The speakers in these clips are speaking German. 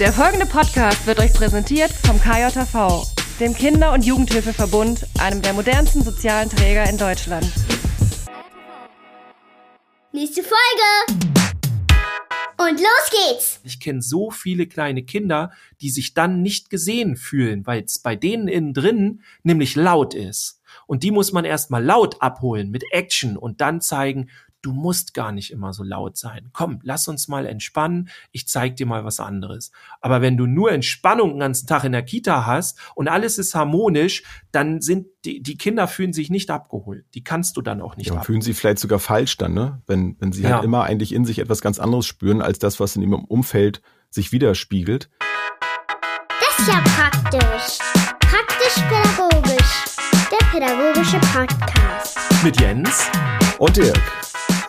Der folgende Podcast wird euch präsentiert vom KJV, dem Kinder- und Jugendhilfeverbund, einem der modernsten sozialen Träger in Deutschland. Nächste Folge! Und los geht's! Ich kenne so viele kleine Kinder, die sich dann nicht gesehen fühlen, weil es bei denen innen drin nämlich laut ist. Und die muss man erstmal laut abholen mit Action und dann zeigen, du musst gar nicht immer so laut sein. Komm, lass uns mal entspannen. Ich zeig dir mal was anderes. Aber wenn du nur Entspannung den ganzen Tag in der Kita hast und alles ist harmonisch, dann sind die, die Kinder fühlen sich nicht abgeholt. Die kannst du dann auch nicht Ja, abholen. fühlen sie vielleicht sogar falsch dann, ne? Wenn, wenn sie Ja. halt immer eigentlich in sich etwas ganz anderes spüren, als das, was in ihrem Umfeld sich widerspiegelt. Das ist ja praktisch. Praktisch-pädagogisch. Der pädagogische Podcast. Mit Jens. Und Dirk.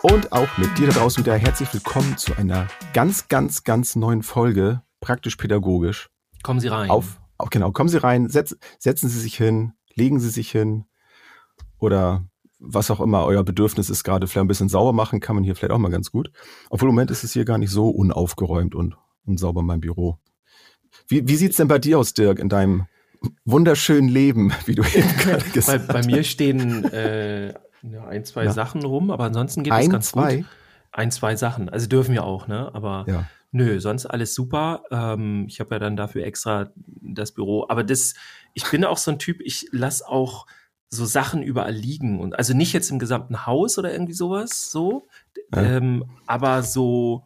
Und auch mit dir da draußen wieder herzlich willkommen zu einer ganz, ganz, ganz neuen Folge, praktisch pädagogisch. Kommen Sie rein. Auf, auf genau, kommen Sie rein, setz, setzen Sie sich hin, legen Sie sich hin oder was auch immer euer Bedürfnis ist, gerade vielleicht ein bisschen sauber machen, kann man hier vielleicht auch mal ganz gut. Obwohl im Moment ist es hier gar nicht so unaufgeräumt und, und sauber in meinem Büro. Wie, wie sieht's denn bei dir aus, Dirk, in deinem wunderschönen Leben, wie du eben gerade bei, gesagt bei hast? mir stehen äh, ja, ein, zwei Ja. Sachen rum, aber ansonsten geht es ganz zwei? gut. Ein, zwei Sachen. Also dürfen wir auch, ne? Aber Ja. nö, sonst alles super. Ähm, ich habe ja dann dafür extra das Büro. Aber das, ich bin auch so ein Typ, ich lass auch so Sachen überall liegen. Und also nicht jetzt im gesamten Haus oder irgendwie sowas, so. Ähm, aber so,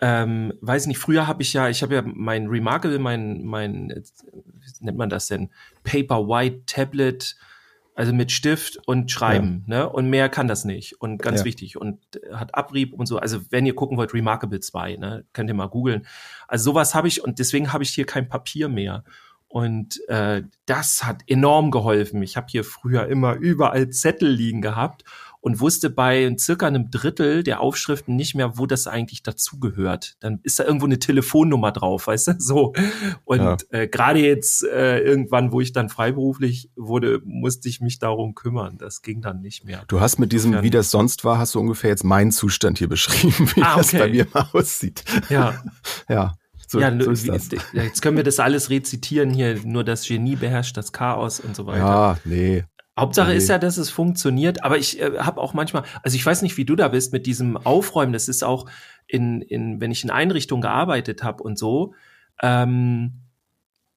ähm, weiß nicht, früher habe ich ja, ich habe ja mein Remarkable, mein, mein, wie nennt man das denn? Paper White Tablet, also mit Stift und Schreiben, ne? Und mehr kann das nicht. Und ganz Ja. wichtig. Und hat Abrieb und so. Also wenn ihr gucken wollt, Remarkable 2, ne? Könnt ihr mal googeln. Also sowas habe ich und deswegen habe ich hier kein Papier mehr. Und äh, das hat enorm geholfen. Ich habe hier früher immer überall Zettel liegen gehabt und wusste bei circa einem Drittel der Aufschriften nicht mehr, wo das eigentlich dazugehört. Dann ist da irgendwo eine Telefonnummer drauf, weißt du? So. Und Ja. äh, gerade jetzt äh, irgendwann, wo ich dann freiberuflich wurde, musste ich mich darum kümmern. Das ging dann nicht mehr. Du hast mit diesem, Insofern- wie das sonst war, hast du ungefähr jetzt meinen Zustand hier beschrieben, wie Ah, das okay. bei mir mal aussieht. Ja, Ja, so, ja, so das. jetzt können wir das alles rezitieren hier. Nur das Genie beherrscht das Chaos und so weiter. Ja, nee. Hauptsache Nee. ist ja, dass es funktioniert, aber ich äh, habe auch manchmal, also ich weiß nicht, wie du da bist mit diesem Aufräumen, das ist auch in, in wenn ich in Einrichtungen gearbeitet habe und so, ähm,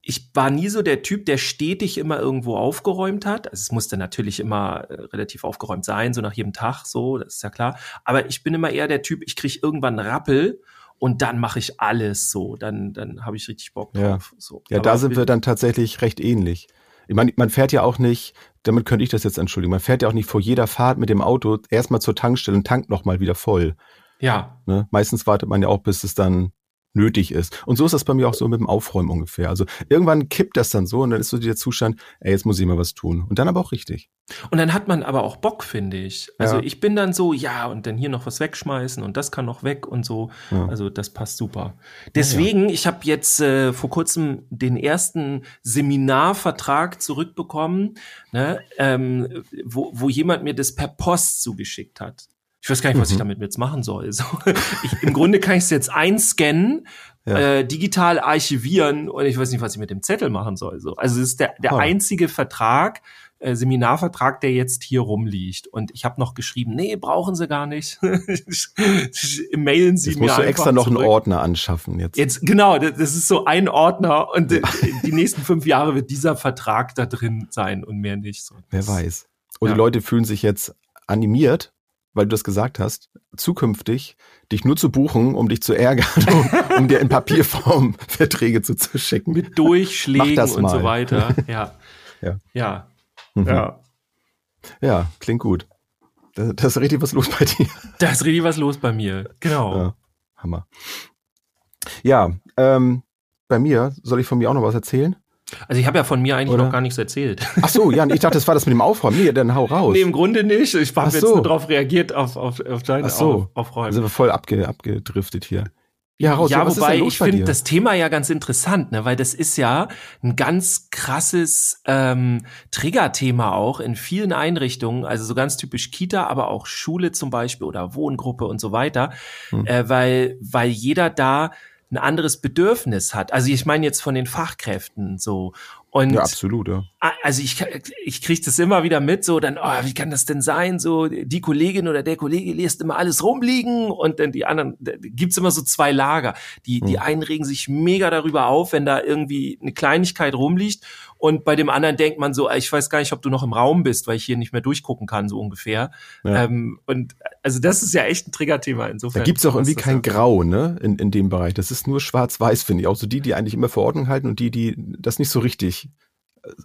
ich war nie so der Typ, der stetig immer irgendwo aufgeräumt hat. Also es musste natürlich immer äh, relativ aufgeräumt sein, so nach jedem Tag, so, das ist ja klar. Aber ich bin immer eher der Typ, ich kriege irgendwann einen Rappel und dann mache ich alles so. Dann, dann habe ich richtig Bock Ja. drauf. So. Ja, da sind wir dann tatsächlich recht ähnlich. Ich meine, man fährt ja auch nicht, damit könnte ich das jetzt entschuldigen, man fährt ja auch nicht vor jeder Fahrt mit dem Auto erstmal zur Tankstelle und tankt nochmal wieder voll. Ja, Ne? Meistens wartet man ja auch, bis es dann nötig ist. Und so ist das bei mir auch so mit dem Aufräumen ungefähr. Also irgendwann kippt das dann so und dann ist so der Zustand, ey, jetzt muss ich mal was tun. Und dann aber auch richtig. Und dann hat man aber auch Bock, finde ich. Also Ja. ich bin dann so, ja, und dann hier noch was wegschmeißen und das kann noch weg und so. Ja. Also das passt super. Deswegen, ich habe jetzt äh, vor kurzem den ersten Seminarvertrag zurückbekommen, ne, ähm, wo, wo jemand mir das per Post zugeschickt hat. Ich weiß gar nicht, was ich Mhm. damit jetzt machen soll. So, ich, Im Grunde kann ich es jetzt einscannen, Ja. äh, digital archivieren und ich weiß nicht, was ich mit dem Zettel machen soll. So. Also es ist der, der Ah. einzige Vertrag, äh, Seminarvertrag, der jetzt hier rumliegt. Und ich habe noch geschrieben, nee, brauchen Sie gar nicht. Mailen Sie Jetzt mir musst du extra noch einen zurück. Ordner anschaffen jetzt. Jetzt, genau, das das ist so ein Ordner und äh, die nächsten fünf Jahre wird dieser Vertrag da drin sein und mehr nicht. So, Wer das- weiß. Und Ja. die Leute fühlen sich jetzt animiert, weil du das gesagt hast, zukünftig dich nur zu buchen, um dich zu ärgern, um, um dir in Papierform Verträge zuzuschicken. Mit Durchschlägen das und so mal. weiter. Ja. Ja. Ja. Mhm. Ja. Ja, klingt gut. Da, da ist richtig was los bei dir. Da ist richtig was los bei mir. Genau. Ja, Hammer. Ja, ähm, bei mir, soll ich von mir auch noch was erzählen? Also ich habe ja von mir eigentlich Oder? noch gar nichts erzählt. Ach so, ja, ich dachte, das war das mit dem Aufräumen. Nee, dann hau raus. Nee, im Grunde nicht. Ich habe jetzt so. nur darauf reagiert, auf, auf, auf deine Ach so. auf, Aufräumen. Wir voll abge, abgedriftet hier. Ja, raus. ja, ist wobei ich finde das Thema ja ganz interessant, ne, weil das ist ja ein ganz krasses ähm, Triggerthema auch in vielen Einrichtungen, also so ganz typisch Kita, aber auch Schule zum Beispiel oder Wohngruppe und so weiter, Hm. äh, weil weil jeder da ein anderes Bedürfnis hat. Also ich meine jetzt von den Fachkräften so. Und ja, absolut, ja. Also ich, ich kriege das immer wieder mit, so dann, oh, wie kann das denn sein? So, die Kollegin oder der Kollege lässt immer alles rumliegen und dann die anderen, gibt's immer so zwei Lager. Die, die hm. einen regen sich mega darüber auf, wenn da irgendwie eine Kleinigkeit rumliegt und bei dem anderen denkt man so, ich weiß gar nicht, ob du noch im Raum bist, weil ich hier nicht mehr durchgucken kann, so ungefähr. Ja. Ähm, und also das ist ja echt ein Triggerthema insofern. Da gibt's auch irgendwie kein Grau, ne, in, in dem Bereich. Das ist nur schwarz-weiß, finde ich. Auch so die, die eigentlich immer Verordnung halten und die, die das nicht so richtig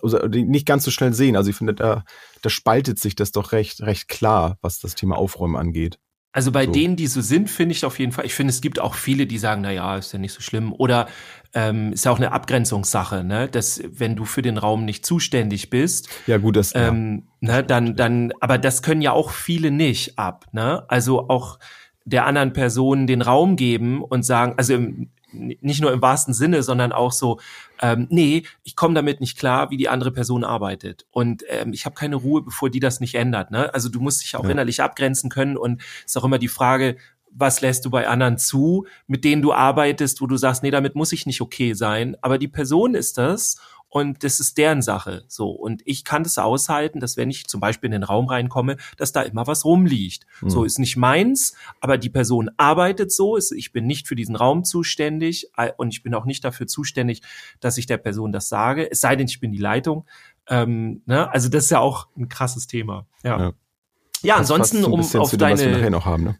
also nicht ganz so schnell sehen. Also ich finde, da, da spaltet sich das doch recht, recht klar, was das Thema Aufräumen angeht. Also bei so. denen, die so sind, finde ich auf jeden Fall. Ich finde, es gibt auch viele, die sagen, na ja, ist ja nicht so schlimm. Oder ähm, ist ja auch eine Abgrenzungssache, ne? Dass wenn du für den Raum nicht zuständig bist, ja gut, das ähm, ja. ne, dann dann, aber das können ja auch viele nicht ab, ne? Also auch der anderen Person den Raum geben und sagen, also im, nicht nur im wahrsten Sinne, sondern auch so, ähm, nee, ich komme damit nicht klar, wie die andere Person arbeitet. Und ähm, ich habe keine Ruhe, bevor die das nicht ändert. Ne? Also du musst dich auch ja. innerlich abgrenzen können und ist auch immer die Frage, was lässt du bei anderen zu, mit denen du arbeitest, wo du sagst, nee, damit muss ich nicht okay sein, aber die Person ist das und das ist deren Sache. So. Und ich kann das aushalten, dass wenn ich zum Beispiel in den Raum reinkomme, dass da immer was rumliegt. Mhm. So ist nicht meins, aber die Person arbeitet so. Ich bin nicht für diesen Raum zuständig äh, und ich bin auch nicht dafür zuständig, dass ich der Person das sage. Es sei denn, ich bin die Leitung. Ähm, ne? Also das ist ja auch ein krasses Thema. Ja. Ja, ja ansonsten, um auf dem, deine. Was wir nachher noch haben, ne?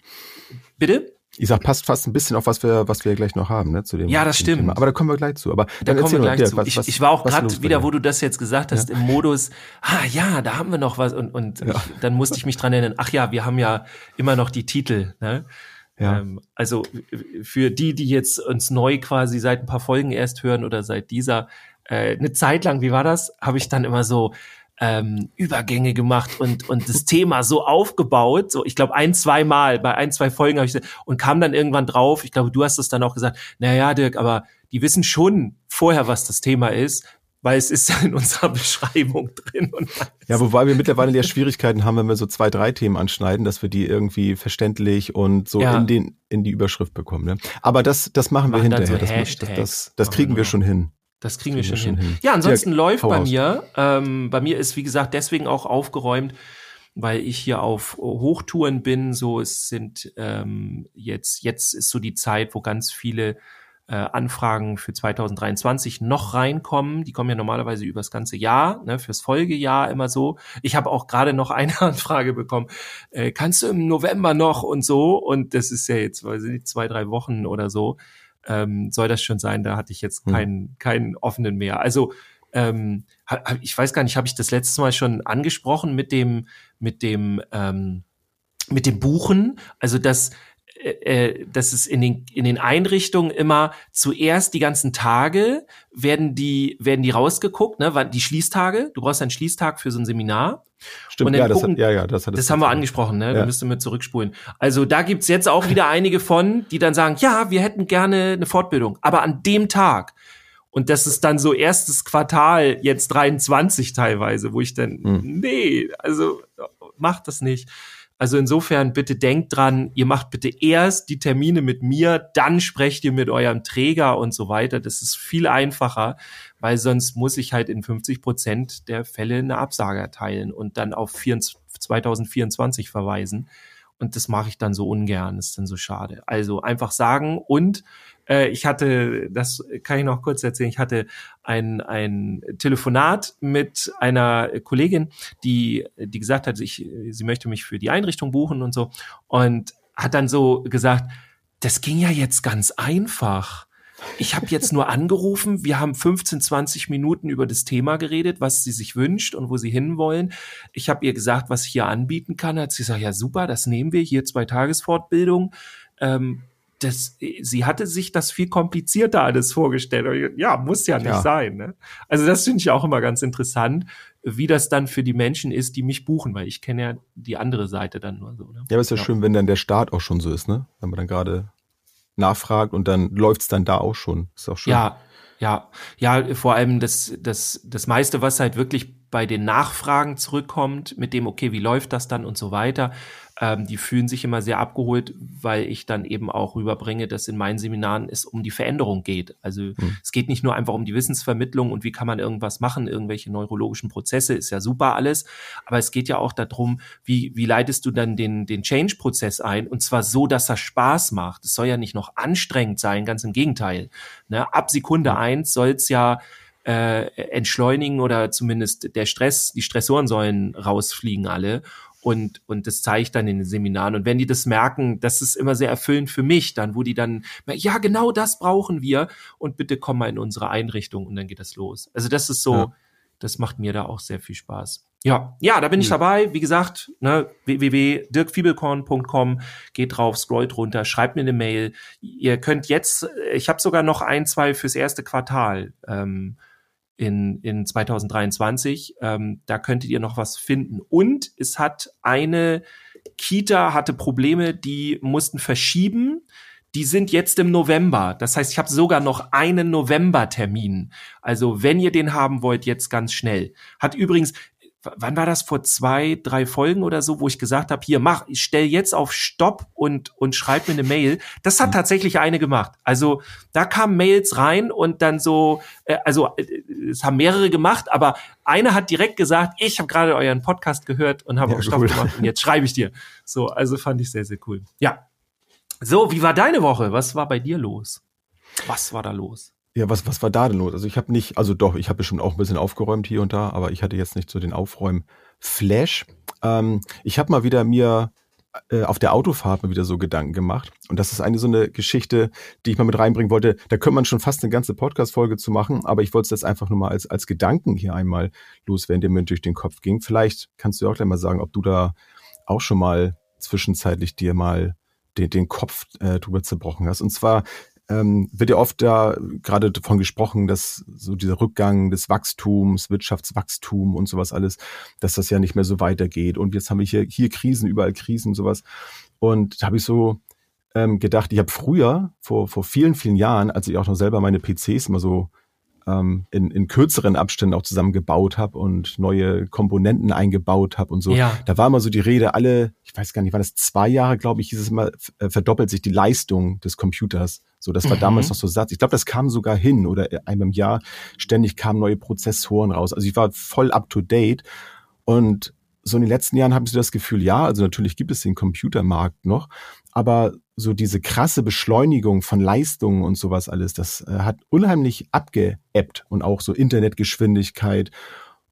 Bitte? Ich sag, passt fast ein bisschen auf was wir, was wir gleich noch haben, ne, zu dem. Ja, das stimmt. Thema. Aber da kommen wir gleich zu. Aber da kommen wir gleich dir, zu. Was, ich, was, ich war auch gerade wieder, wo du das jetzt gesagt hast, ja. im Modus, ah ja, da haben wir noch was und, und ja. ich, dann musste ich mich dran erinnern, ach ja, wir haben ja immer noch die Titel, ne? Ja. Ähm, also für die, die jetzt uns neu quasi seit ein paar Folgen erst hören oder seit dieser, äh, eine Zeit lang, wie war das? Habe ich dann immer so ähm, Übergänge gemacht und und das Thema so aufgebaut. So, ich glaube ein, zwei Mal bei ein, zwei Folgen habe ich und kam dann irgendwann drauf. Ich glaube, du hast es dann auch gesagt. Naja, Dirk, aber die wissen schon vorher, was das Thema ist, weil es ist ja in unserer Beschreibung drin. ja, wobei wir mittlerweile ja Schwierigkeiten haben, wenn wir so zwei, drei Themen anschneiden, dass wir die irgendwie verständlich und so ja. in den in die Überschrift bekommen. Ne? Aber das das machen wir, wir hinterher. So das, das, das, das kriegen wir schon hin. Das kriegen wir schon hin. hin. Ja, ansonsten ja, läuft bei aus. mir. Ähm, bei mir ist, wie gesagt, deswegen auch aufgeräumt, weil ich hier auf Hochtouren bin. So, es sind ähm, jetzt, jetzt ist so die Zeit, wo ganz viele äh, Anfragen für 2023 noch reinkommen. Die kommen ja normalerweise übers ganze Jahr, ne, fürs Folgejahr immer so. Ich habe auch gerade noch eine Anfrage bekommen. Äh, kannst du im November noch und so? Und das ist ja jetzt, weiß ich nicht, zwei, drei Wochen oder so ähm, soll das schon sein. Da hatte ich jetzt hm. keinen, keinen offenen mehr. Also ähm, ich weiß gar nicht, habe ich das letzte Mal schon angesprochen mit dem, mit dem, ähm, mit dem Buchen. Also dass äh, äh, dass es in den in den Einrichtungen immer zuerst die ganzen Tage werden die werden die rausgeguckt, ne, die Schließtage. Du brauchst einen Schließtag für so ein Seminar. Stimmt, ja, gucken, das hat, ja, ja, das hat das haben wir angesprochen, ne? Ja. Da müsste mir zurückspulen. Also da gibt's jetzt auch wieder einige von, die dann sagen, ja, wir hätten gerne eine Fortbildung, aber an dem Tag. Und das ist dann so erstes Quartal, jetzt 23 teilweise, wo ich dann, hm. nee, also macht das nicht. Also insofern bitte denkt dran, ihr macht bitte erst die Termine mit mir, dann sprecht ihr mit eurem Träger und so weiter. Das ist viel einfacher, weil sonst muss ich halt in 50 Prozent der Fälle eine Absage erteilen und dann auf 2024 verweisen. Und das mache ich dann so ungern, ist dann so schade. Also einfach sagen und äh, ich hatte, das kann ich noch kurz erzählen, ich hatte ein, ein Telefonat mit einer Kollegin, die, die gesagt hat, ich, sie möchte mich für die Einrichtung buchen und so. Und hat dann so gesagt, das ging ja jetzt ganz einfach. Ich habe jetzt nur angerufen, wir haben 15, 20 Minuten über das Thema geredet, was sie sich wünscht und wo sie hinwollen. Ich habe ihr gesagt, was ich hier anbieten kann. Hat sie gesagt, ja super, das nehmen wir, hier zwei Tagesfortbildung. Ähm, das, sie hatte sich das viel komplizierter alles vorgestellt. Ja, muss ja nicht ja. sein. Ne? Also das finde ich auch immer ganz interessant, wie das dann für die Menschen ist, die mich buchen, weil ich kenne ja die andere Seite dann nur so. Ne? Ja, aber ist ja, ja, schön, wenn dann der Start auch schon so ist, ne? Wenn man dann gerade nachfragt und dann läuft's dann da auch schon. Ist auch schön. Ja, ja, ja, vor allem das, das, das meiste, was halt wirklich bei den Nachfragen zurückkommt, mit dem, okay, wie läuft das dann und so weiter, ähm, die fühlen sich immer sehr abgeholt, weil ich dann eben auch rüberbringe, dass in meinen Seminaren es um die Veränderung geht. Also mhm. es geht nicht nur einfach um die Wissensvermittlung und wie kann man irgendwas machen, irgendwelche neurologischen Prozesse, ist ja super alles, aber es geht ja auch darum, wie, wie leitest du dann den, den Change-Prozess ein und zwar so, dass er Spaß macht. Es soll ja nicht noch anstrengend sein, ganz im Gegenteil. Ne? Ab Sekunde eins soll es ja äh, entschleunigen oder zumindest der Stress, die Stressoren sollen rausfliegen alle und, und das zeige ich dann in den Seminaren. Und wenn die das merken, das ist immer sehr erfüllend für mich dann, wo die dann, ja, genau das brauchen wir und bitte komm mal in unsere Einrichtung und dann geht das los. Also das ist so, ja. das macht mir da auch sehr viel Spaß. Ja, ja, da bin ich dabei. Wie gesagt, ne, www.dirkfiebelkorn.com, geht drauf, scrollt runter, schreibt mir eine Mail. Ihr könnt jetzt, ich habe sogar noch ein, zwei fürs erste Quartal. Ähm, in, in 2023. Ähm, da könntet ihr noch was finden. Und es hat eine Kita hatte Probleme, die mussten verschieben. Die sind jetzt im November. Das heißt, ich habe sogar noch einen November-Termin. Also wenn ihr den haben wollt, jetzt ganz schnell. Hat übrigens, wann war das vor zwei, drei Folgen oder so, wo ich gesagt habe, hier mach, ich stell jetzt auf Stopp und und schreib mir eine Mail. Das hat mhm. tatsächlich eine gemacht. Also da kamen Mails rein und dann so, äh, also äh, es haben mehrere gemacht, aber eine hat direkt gesagt, ich habe gerade euren Podcast gehört und habe ja, auf Stopp cool. gemacht und jetzt schreibe ich dir. So, also fand ich sehr sehr cool. Ja. So, wie war deine Woche? Was war bei dir los? Was war da los? Ja, was, was war da denn los? Also ich habe nicht, also doch, ich habe bestimmt auch ein bisschen aufgeräumt hier und da, aber ich hatte jetzt nicht so den Aufräumen-Flash. Ähm, ich habe mal wieder mir äh, auf der Autofahrt mal wieder so Gedanken gemacht. Und das ist eine so eine Geschichte, die ich mal mit reinbringen wollte. Da könnte man schon fast eine ganze Podcast-Folge zu machen, aber ich wollte es jetzt einfach nur mal als, als Gedanken hier einmal loswerden, der mir durch den Kopf ging. Vielleicht kannst du auch gleich mal sagen, ob du da auch schon mal zwischenzeitlich dir mal den, den Kopf äh, drüber zerbrochen hast. Und zwar ähm, wird ja oft da gerade davon gesprochen, dass so dieser Rückgang des Wachstums, Wirtschaftswachstum und sowas alles, dass das ja nicht mehr so weitergeht. Und jetzt haben wir hier, hier Krisen, überall Krisen und sowas. Und da habe ich so ähm, gedacht, ich habe früher, vor, vor vielen, vielen Jahren, als ich auch noch selber meine PCs immer so ähm, in, in kürzeren Abständen auch zusammengebaut habe und neue Komponenten eingebaut habe und so. Ja. Da war immer so die Rede, alle, ich weiß gar nicht, war das zwei Jahre, glaube ich, hieß es immer, äh, verdoppelt sich die Leistung des Computers. So, das war mhm. damals noch so Satz. Ich glaube, das kam sogar hin oder einmal im Jahr ständig kamen neue Prozessoren raus. Also ich war voll up to date und so in den letzten Jahren habe ich so das Gefühl, ja, also natürlich gibt es den Computermarkt noch, aber so diese krasse Beschleunigung von Leistungen und sowas alles, das äh, hat unheimlich abgeebbt und auch so Internetgeschwindigkeit.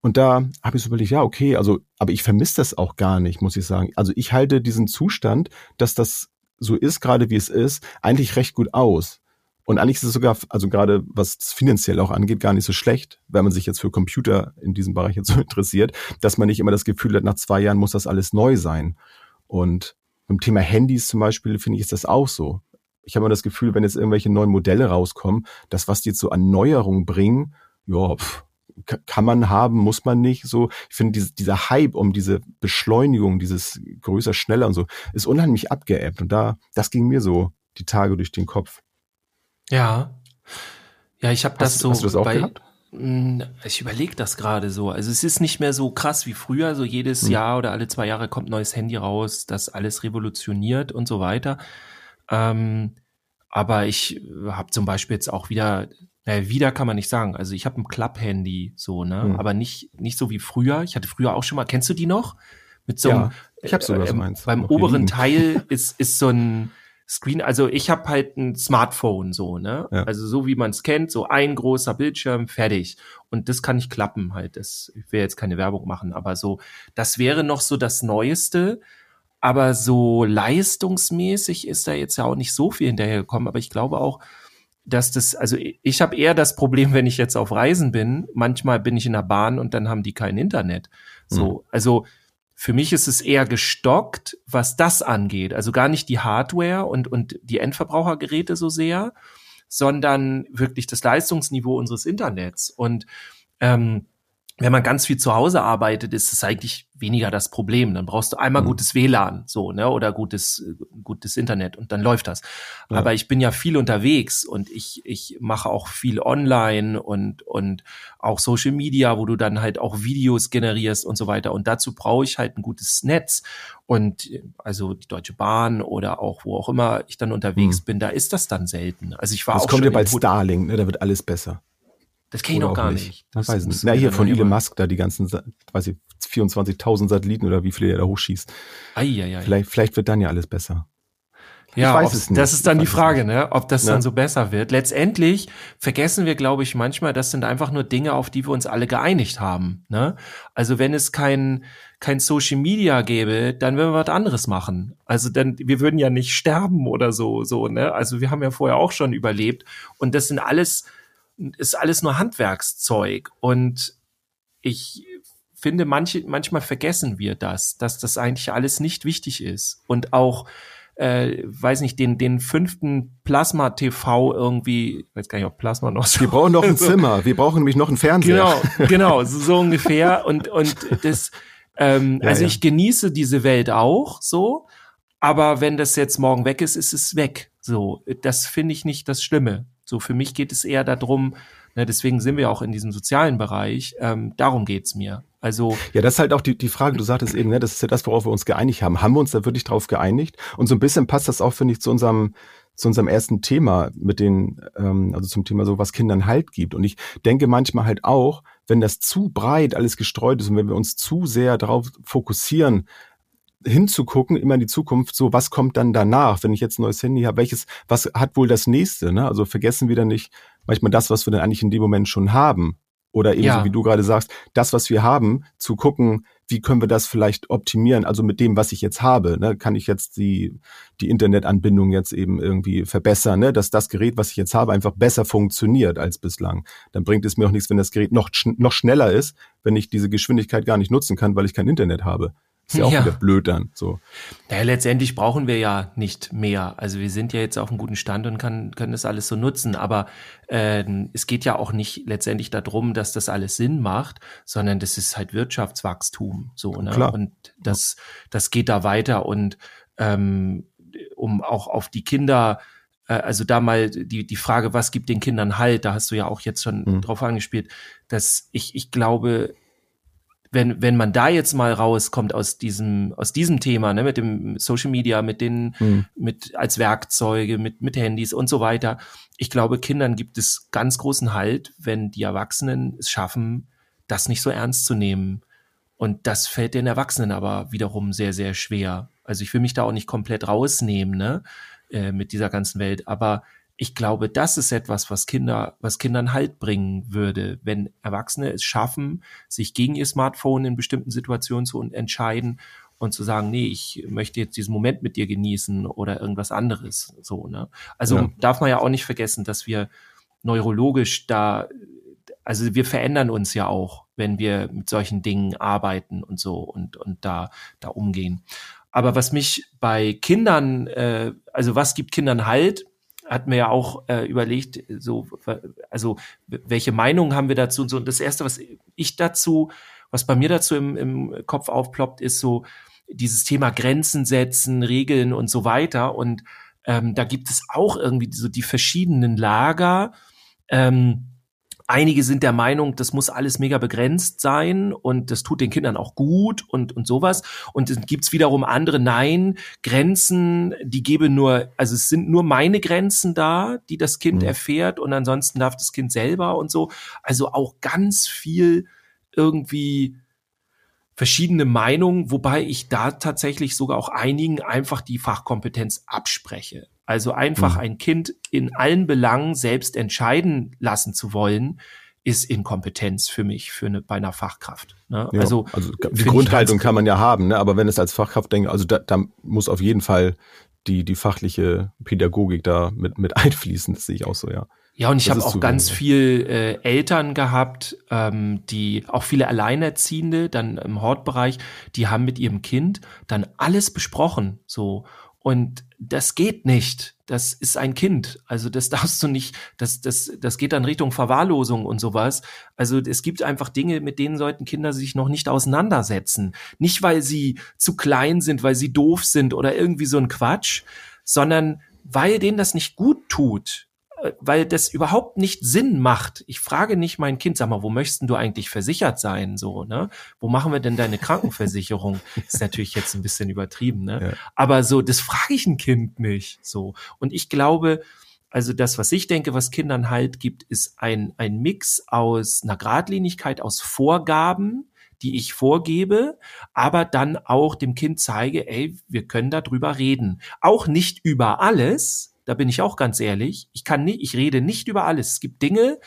Und da habe ich so überlegt, ja, okay, also, aber ich vermisse das auch gar nicht, muss ich sagen. Also ich halte diesen Zustand, dass das so ist, gerade wie es ist, eigentlich recht gut aus. Und eigentlich ist es sogar, also gerade was finanziell auch angeht, gar nicht so schlecht, wenn man sich jetzt für Computer in diesem Bereich jetzt so interessiert, dass man nicht immer das Gefühl hat, nach zwei Jahren muss das alles neu sein. Und beim Thema Handys zum Beispiel finde ich ist das auch so. Ich habe immer das Gefühl, wenn jetzt irgendwelche neuen Modelle rauskommen, das, was die jetzt so an Neuerungen bringen, ja, pff, kann man haben, muss man nicht. So, ich finde diese, dieser Hype um diese Beschleunigung, dieses größer, schneller und so, ist unheimlich abgeebbt. Und da, das ging mir so die Tage durch den Kopf. Ja, ja, ich habe das so. Hast du das auch bei, gehabt? Hm, ich überlege das gerade so. Also es ist nicht mehr so krass wie früher. So jedes hm. Jahr oder alle zwei Jahre kommt ein neues Handy raus, das alles revolutioniert und so weiter. Ähm, aber ich habe zum Beispiel jetzt auch wieder, naja, wieder kann man nicht sagen. Also ich habe ein Club-Handy, so, ne? Hm. Aber nicht, nicht so wie früher. Ich hatte früher auch schon mal, kennst du die noch? Mit so einem, ja, ich habe sogar äh, so meins. Beim oberen Teil ist, ist so ein, Screen, also ich habe halt ein Smartphone so, ne? Ja. Also so wie man es kennt, so ein großer Bildschirm, fertig. Und das kann nicht klappen halt. Das, ich will jetzt keine Werbung machen, aber so, das wäre noch so das Neueste. Aber so leistungsmäßig ist da jetzt ja auch nicht so viel hinterhergekommen. Aber ich glaube auch, dass das, also ich habe eher das Problem, wenn ich jetzt auf Reisen bin. Manchmal bin ich in der Bahn und dann haben die kein Internet. So, mhm. also für mich ist es eher gestockt, was das angeht. Also gar nicht die Hardware und, und die Endverbrauchergeräte so sehr, sondern wirklich das Leistungsniveau unseres Internets. Und ähm, wenn man ganz viel zu Hause arbeitet, ist es eigentlich weniger das Problem. Dann brauchst du einmal mhm. gutes WLAN, so, ne, oder gutes, gutes Internet und dann läuft das. Ja. Aber ich bin ja viel unterwegs und ich, ich mache auch viel online und, und auch Social Media, wo du dann halt auch Videos generierst und so weiter. Und dazu brauche ich halt ein gutes Netz. Und also die Deutsche Bahn oder auch wo auch immer ich dann unterwegs mhm. bin, da ist das dann selten. Also ich war das auch kommt ja bald Starlink, ne, da wird alles besser. Das kenne ich noch gar nicht. nicht. Das weiß ich nicht. Na, hier von Elon Musk da die ganzen, weiß ich, 24.000 Satelliten oder wie viele er da hochschießt. Eieiei. Vielleicht, vielleicht wird dann ja alles besser. Ja, ich weiß es nicht. das ist dann die Frage, ne, ob das ja. dann so besser wird. Letztendlich vergessen wir, glaube ich, manchmal, das sind einfach nur Dinge, auf die wir uns alle geeinigt haben. Ne? Also wenn es kein, kein Social Media gäbe, dann würden wir was anderes machen. Also dann, wir würden ja nicht sterben oder so, so, ne? Also wir haben ja vorher auch schon überlebt. Und das sind alles ist alles nur Handwerkszeug. Und ich finde, manche, manchmal vergessen wir das, dass das eigentlich alles nicht wichtig ist. Und auch, äh, weiß nicht, den, den fünften Plasma-TV irgendwie, ich weiß gar nicht, ob Plasma noch so. Wir brauchen noch ein Zimmer, wir brauchen nämlich noch einen Fernseher. Genau, genau, so, so ungefähr. Und, und das, ähm, ja, also ja. ich genieße diese Welt auch so, aber wenn das jetzt morgen weg ist, ist es weg. So, das finde ich nicht das Schlimme. So, für mich geht es eher darum, ne, deswegen sind wir auch in diesem sozialen Bereich, ähm, darum geht's mir. Also ja, das ist halt auch die, die Frage, du sagtest eben, ne, das ist ja das, worauf wir uns geeinigt haben. Haben wir uns da wirklich drauf geeinigt? Und so ein bisschen passt das auch, finde ich, zu unserem zu unserem ersten Thema mit den, ähm, also zum Thema so, was Kindern Halt gibt. Und ich denke manchmal halt auch, wenn das zu breit alles gestreut ist und wenn wir uns zu sehr darauf fokussieren, hinzugucken, immer in die Zukunft, so was kommt dann danach, wenn ich jetzt ein neues Handy habe, welches, was hat wohl das nächste, ne? Also vergessen wir dann nicht manchmal das, was wir dann eigentlich in dem Moment schon haben. Oder eben ja. so wie du gerade sagst, das, was wir haben, zu gucken, wie können wir das vielleicht optimieren, also mit dem, was ich jetzt habe, ne? kann ich jetzt die, die Internetanbindung jetzt eben irgendwie verbessern, ne? dass das Gerät, was ich jetzt habe, einfach besser funktioniert als bislang. Dann bringt es mir auch nichts, wenn das Gerät noch, noch schneller ist, wenn ich diese Geschwindigkeit gar nicht nutzen kann, weil ich kein Internet habe. Ist ja auch ja. wieder blöd dann. So. Naja, letztendlich brauchen wir ja nicht mehr. Also wir sind ja jetzt auf einem guten Stand und kann, können das alles so nutzen. Aber äh, es geht ja auch nicht letztendlich darum, dass das alles Sinn macht, sondern das ist halt Wirtschaftswachstum. So, ne? Klar. Und das, das geht da weiter. Und ähm, um auch auf die Kinder äh, also da mal die, die Frage, was gibt den Kindern Halt, da hast du ja auch jetzt schon mhm. drauf angespielt, dass ich, ich glaube, wenn, wenn man da jetzt mal rauskommt aus diesem, aus diesem Thema, ne, mit dem Social Media, mit den, mhm. mit als Werkzeuge, mit, mit Handys und so weiter. Ich glaube, Kindern gibt es ganz großen Halt, wenn die Erwachsenen es schaffen, das nicht so ernst zu nehmen. Und das fällt den Erwachsenen aber wiederum sehr, sehr schwer. Also ich will mich da auch nicht komplett rausnehmen, ne, äh, mit dieser ganzen Welt. Aber ich glaube, das ist etwas, was Kinder, was Kindern Halt bringen würde, wenn Erwachsene es schaffen, sich gegen ihr Smartphone in bestimmten Situationen zu entscheiden und zu sagen, nee, ich möchte jetzt diesen Moment mit dir genießen oder irgendwas anderes, so, ne? Also ja. darf man ja auch nicht vergessen, dass wir neurologisch da, also wir verändern uns ja auch, wenn wir mit solchen Dingen arbeiten und so und, und da, da umgehen. Aber was mich bei Kindern, äh, also was gibt Kindern Halt? Hatten wir ja auch äh, überlegt, so, also welche Meinungen haben wir dazu und so. Und das erste, was ich dazu, was bei mir dazu im, im Kopf aufploppt, ist so dieses Thema Grenzen setzen, Regeln und so weiter. Und ähm, da gibt es auch irgendwie so die verschiedenen Lager. Ähm, Einige sind der Meinung, das muss alles mega begrenzt sein und das tut den Kindern auch gut und, und sowas. Und dann gibt's wiederum andere, nein, Grenzen, die gebe nur, also es sind nur meine Grenzen da, die das Kind mhm. erfährt und ansonsten darf das Kind selber und so. Also auch ganz viel irgendwie verschiedene Meinungen, wobei ich da tatsächlich sogar auch einigen einfach die Fachkompetenz abspreche. Also einfach mhm. ein Kind in allen Belangen selbst entscheiden lassen zu wollen, ist Inkompetenz für mich, für eine, bei einer Fachkraft. Ne? Ja, also, also die Grundhaltung kann man ja haben, ne? aber wenn es als Fachkraft denkt, also da, da muss auf jeden Fall die, die fachliche Pädagogik da mit, mit einfließen, das sehe ich auch so, ja. Ja, und ich habe auch ganz wenig. viel äh, Eltern gehabt, ähm, die auch viele Alleinerziehende dann im Hortbereich, die haben mit ihrem Kind dann alles besprochen, so Und das geht nicht. Das ist ein Kind. Also das darfst du nicht, das, das, das geht dann Richtung Verwahrlosung und sowas. Also es gibt einfach Dinge, mit denen sollten Kinder sich noch nicht auseinandersetzen. Nicht, weil sie zu klein sind, weil sie doof sind oder irgendwie so ein Quatsch, sondern weil denen das nicht gut tut weil das überhaupt nicht Sinn macht. Ich frage nicht mein Kind, sag mal, wo möchtest du eigentlich versichert sein? So, ne? Wo machen wir denn deine Krankenversicherung? ist natürlich jetzt ein bisschen übertrieben, ne? Ja. Aber so, das frage ich ein Kind nicht. So. Und ich glaube, also das, was ich denke, was Kindern halt gibt, ist ein, ein Mix aus einer Gradlinigkeit, aus Vorgaben, die ich vorgebe, aber dann auch dem Kind zeige, ey, wir können darüber reden. Auch nicht über alles, da bin ich auch ganz ehrlich. Ich kann nicht, ich rede nicht über alles. Es gibt Dinge,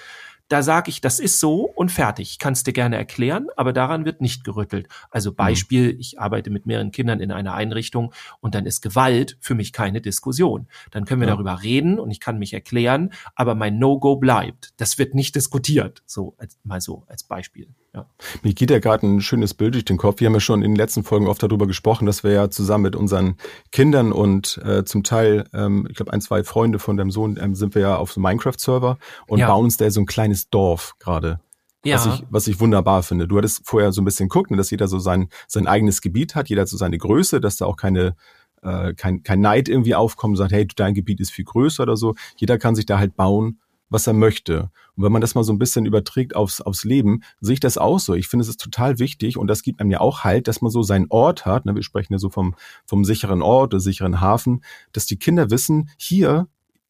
da sage ich, das ist so und fertig. Ich kann es dir gerne erklären, aber daran wird nicht gerüttelt. Also mhm. Beispiel, ich arbeite mit mehreren Kindern in einer Einrichtung und dann ist Gewalt für mich keine Diskussion. Dann können wir ja. darüber reden und ich kann mich erklären, aber mein No-Go bleibt. Das wird nicht diskutiert. So, als, mal so als Beispiel. Ja. Mir geht ja gerade ein schönes Bild durch den Kopf. Wir haben ja schon in den letzten Folgen oft darüber gesprochen, dass wir ja zusammen mit unseren Kindern und äh, zum Teil, ähm, ich glaube, ein, zwei Freunde von deinem Sohn, ähm, sind wir ja auf so Minecraft-Server und ja. bauen uns da so ein kleines Dorf gerade. Ja. Was ich, was ich wunderbar finde. Du hattest vorher so ein bisschen geguckt, ne, dass jeder so sein, sein eigenes Gebiet hat, jeder hat so seine Größe, dass da auch keine, äh, kein, kein Neid irgendwie aufkommt und sagt, hey, dein Gebiet ist viel größer oder so. Jeder kann sich da halt bauen, was er möchte. Und wenn man das mal so ein bisschen überträgt aufs, aufs Leben, sehe ich das auch so. Ich finde, es ist total wichtig und das gibt einem ja auch halt, dass man so seinen Ort hat. Ne? Wir sprechen ja so vom, vom sicheren Ort oder sicheren Hafen, dass die Kinder wissen, hier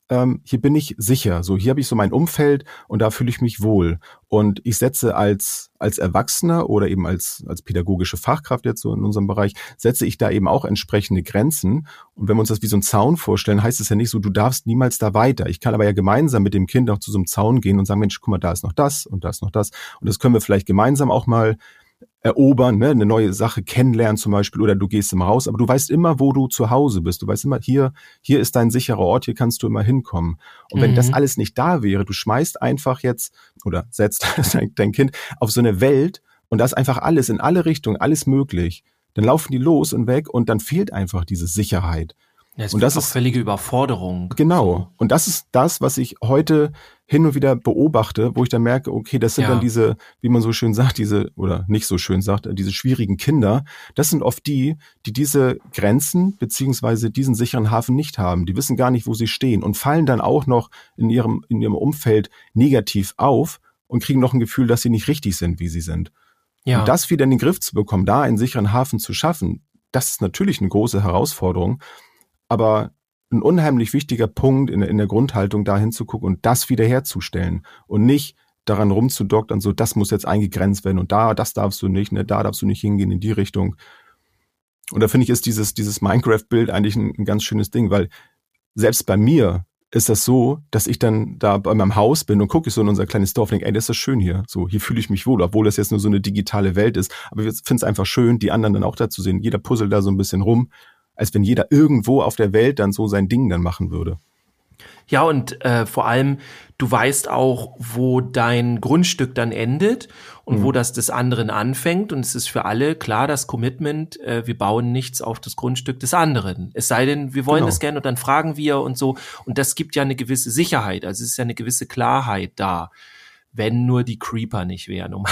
ähm, hier bin ich sicher. So, hier habe ich so mein Umfeld und da fühle ich mich wohl. Und ich setze als, als Erwachsener oder eben als, als pädagogische Fachkraft jetzt so in unserem Bereich, setze ich da eben auch entsprechende Grenzen. Und wenn wir uns das wie so ein Zaun vorstellen, heißt es ja nicht so, du darfst niemals da weiter. Ich kann aber ja gemeinsam mit dem Kind auch zu so einem Zaun gehen und sagen, Mensch, guck mal, da ist noch das und da ist noch das. Und das können wir vielleicht gemeinsam auch mal erobern, ne? eine neue Sache kennenlernen zum Beispiel oder du gehst immer raus, aber du weißt immer, wo du zu Hause bist. Du weißt immer, hier, hier ist dein sicherer Ort, hier kannst du immer hinkommen. Und mhm. wenn das mhm. alles nicht da wäre, du schmeißt einfach jetzt oder setzt dein Kind auf so eine Welt und da ist einfach alles in alle Richtungen, alles möglich. Dann laufen die los und weg und dann fehlt einfach diese Sicherheit. Ja, und das ist völlige Überforderung. Genau. Und das ist das, was ich heute hin und wieder beobachte, wo ich dann merke, okay, das sind ja. dann diese, wie man so schön sagt, diese, oder nicht so schön sagt, diese schwierigen Kinder. Das sind oft die, die diese Grenzen beziehungsweise diesen sicheren Hafen nicht haben. Die wissen gar nicht, wo sie stehen und fallen dann auch noch in ihrem, in ihrem Umfeld negativ auf und kriegen noch ein Gefühl, dass sie nicht richtig sind, wie sie sind. Ja. Und das wieder in den Griff zu bekommen, da einen sicheren Hafen zu schaffen, das ist natürlich eine große Herausforderung aber ein unheimlich wichtiger Punkt in, in der Grundhaltung, da hinzugucken und das wiederherzustellen und nicht daran rumzudoktern, so das muss jetzt eingegrenzt werden und da, das darfst du nicht, ne, da darfst du nicht hingehen in die Richtung. Und da finde ich, ist dieses, dieses Minecraft-Bild eigentlich ein, ein ganz schönes Ding, weil selbst bei mir ist das so, dass ich dann da bei meinem Haus bin und gucke so in unser kleines Dorf und denke, ey, das ist schön hier. So, hier fühle ich mich wohl, obwohl das jetzt nur so eine digitale Welt ist. Aber ich finde es einfach schön, die anderen dann auch da zu sehen. Jeder puzzelt da so ein bisschen rum als wenn jeder irgendwo auf der Welt dann so sein Ding dann machen würde. Ja, und äh, vor allem, du weißt auch, wo dein Grundstück dann endet und mhm. wo das des anderen anfängt. Und es ist für alle klar, das Commitment, äh, wir bauen nichts auf das Grundstück des anderen. Es sei denn, wir wollen genau. das gerne und dann fragen wir und so. Und das gibt ja eine gewisse Sicherheit. Also es ist ja eine gewisse Klarheit da wenn nur die Creeper nicht wären. Um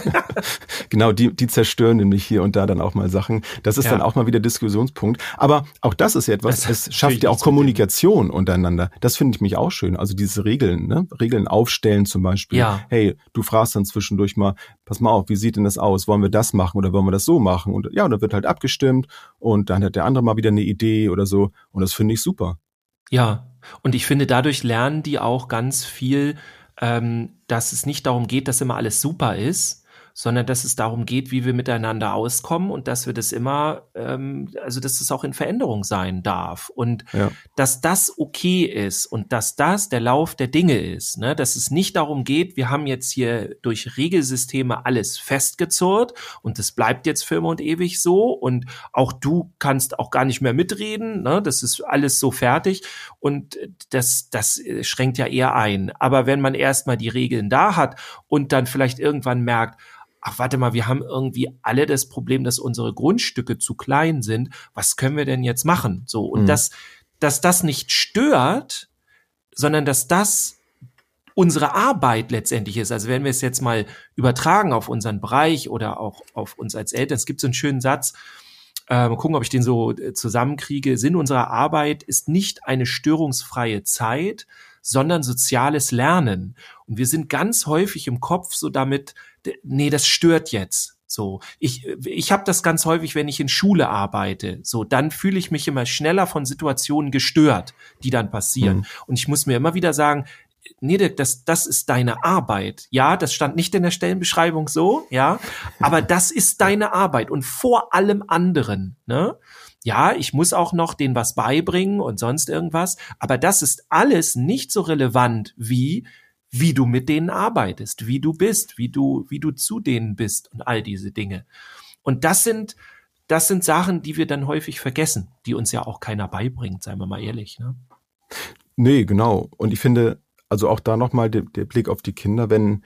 genau, die, die zerstören nämlich hier und da dann auch mal Sachen. Das ist ja. dann auch mal wieder Diskussionspunkt. Aber auch das ist ja etwas, das es schafft ja auch Kommunikation untereinander. Das finde ich mich auch schön. Also diese Regeln, ne? Regeln aufstellen zum Beispiel. Ja. Hey, du fragst dann zwischendurch mal, pass mal auf, wie sieht denn das aus? Wollen wir das machen oder wollen wir das so machen? Und ja, und dann wird halt abgestimmt und dann hat der andere mal wieder eine Idee oder so. Und das finde ich super. Ja, und ich finde, dadurch lernen die auch ganz viel ähm, dass es nicht darum geht, dass immer alles super ist, sondern dass es darum geht, wie wir miteinander auskommen und dass wir das immer, ähm, also dass es auch in Veränderung sein darf und ja. dass das okay ist und dass das der Lauf der Dinge ist, ne? dass es nicht darum geht, wir haben jetzt hier durch Regelsysteme alles festgezurrt und es bleibt jetzt für immer und ewig so und auch du kannst auch gar nicht mehr mitreden, ne? das ist alles so fertig und das, das schränkt ja eher ein. Aber wenn man erstmal die Regeln da hat und dann vielleicht irgendwann merkt, ach warte mal, wir haben irgendwie alle das Problem, dass unsere Grundstücke zu klein sind. Was können wir denn jetzt machen? So und Mhm. dass dass das nicht stört, sondern dass das unsere Arbeit letztendlich ist. Also wenn wir es jetzt mal übertragen auf unseren Bereich oder auch auf uns als Eltern, es gibt so einen schönen Satz, äh, mal gucken, ob ich den so äh, zusammenkriege. Sinn unserer Arbeit ist nicht eine störungsfreie Zeit, sondern soziales Lernen. Und wir sind ganz häufig im Kopf so damit, nee, das stört jetzt. So, ich, ich habe das ganz häufig, wenn ich in Schule arbeite. So, dann fühle ich mich immer schneller von Situationen gestört, die dann passieren. Mhm. Und ich muss mir immer wieder sagen, nee, Dirk, das, das ist deine Arbeit. Ja, das stand nicht in der Stellenbeschreibung so, ja, aber das ist deine Arbeit und vor allem anderen, ne? Ja, ich muss auch noch denen was beibringen und sonst irgendwas, aber das ist alles nicht so relevant wie wie du mit denen arbeitest, wie du bist, wie du wie du zu denen bist und all diese Dinge. Und das sind das sind Sachen, die wir dann häufig vergessen, die uns ja auch keiner beibringt, seien wir mal ehrlich, ne? Nee, genau. Und ich finde, also auch da nochmal der, der Blick auf die Kinder, wenn,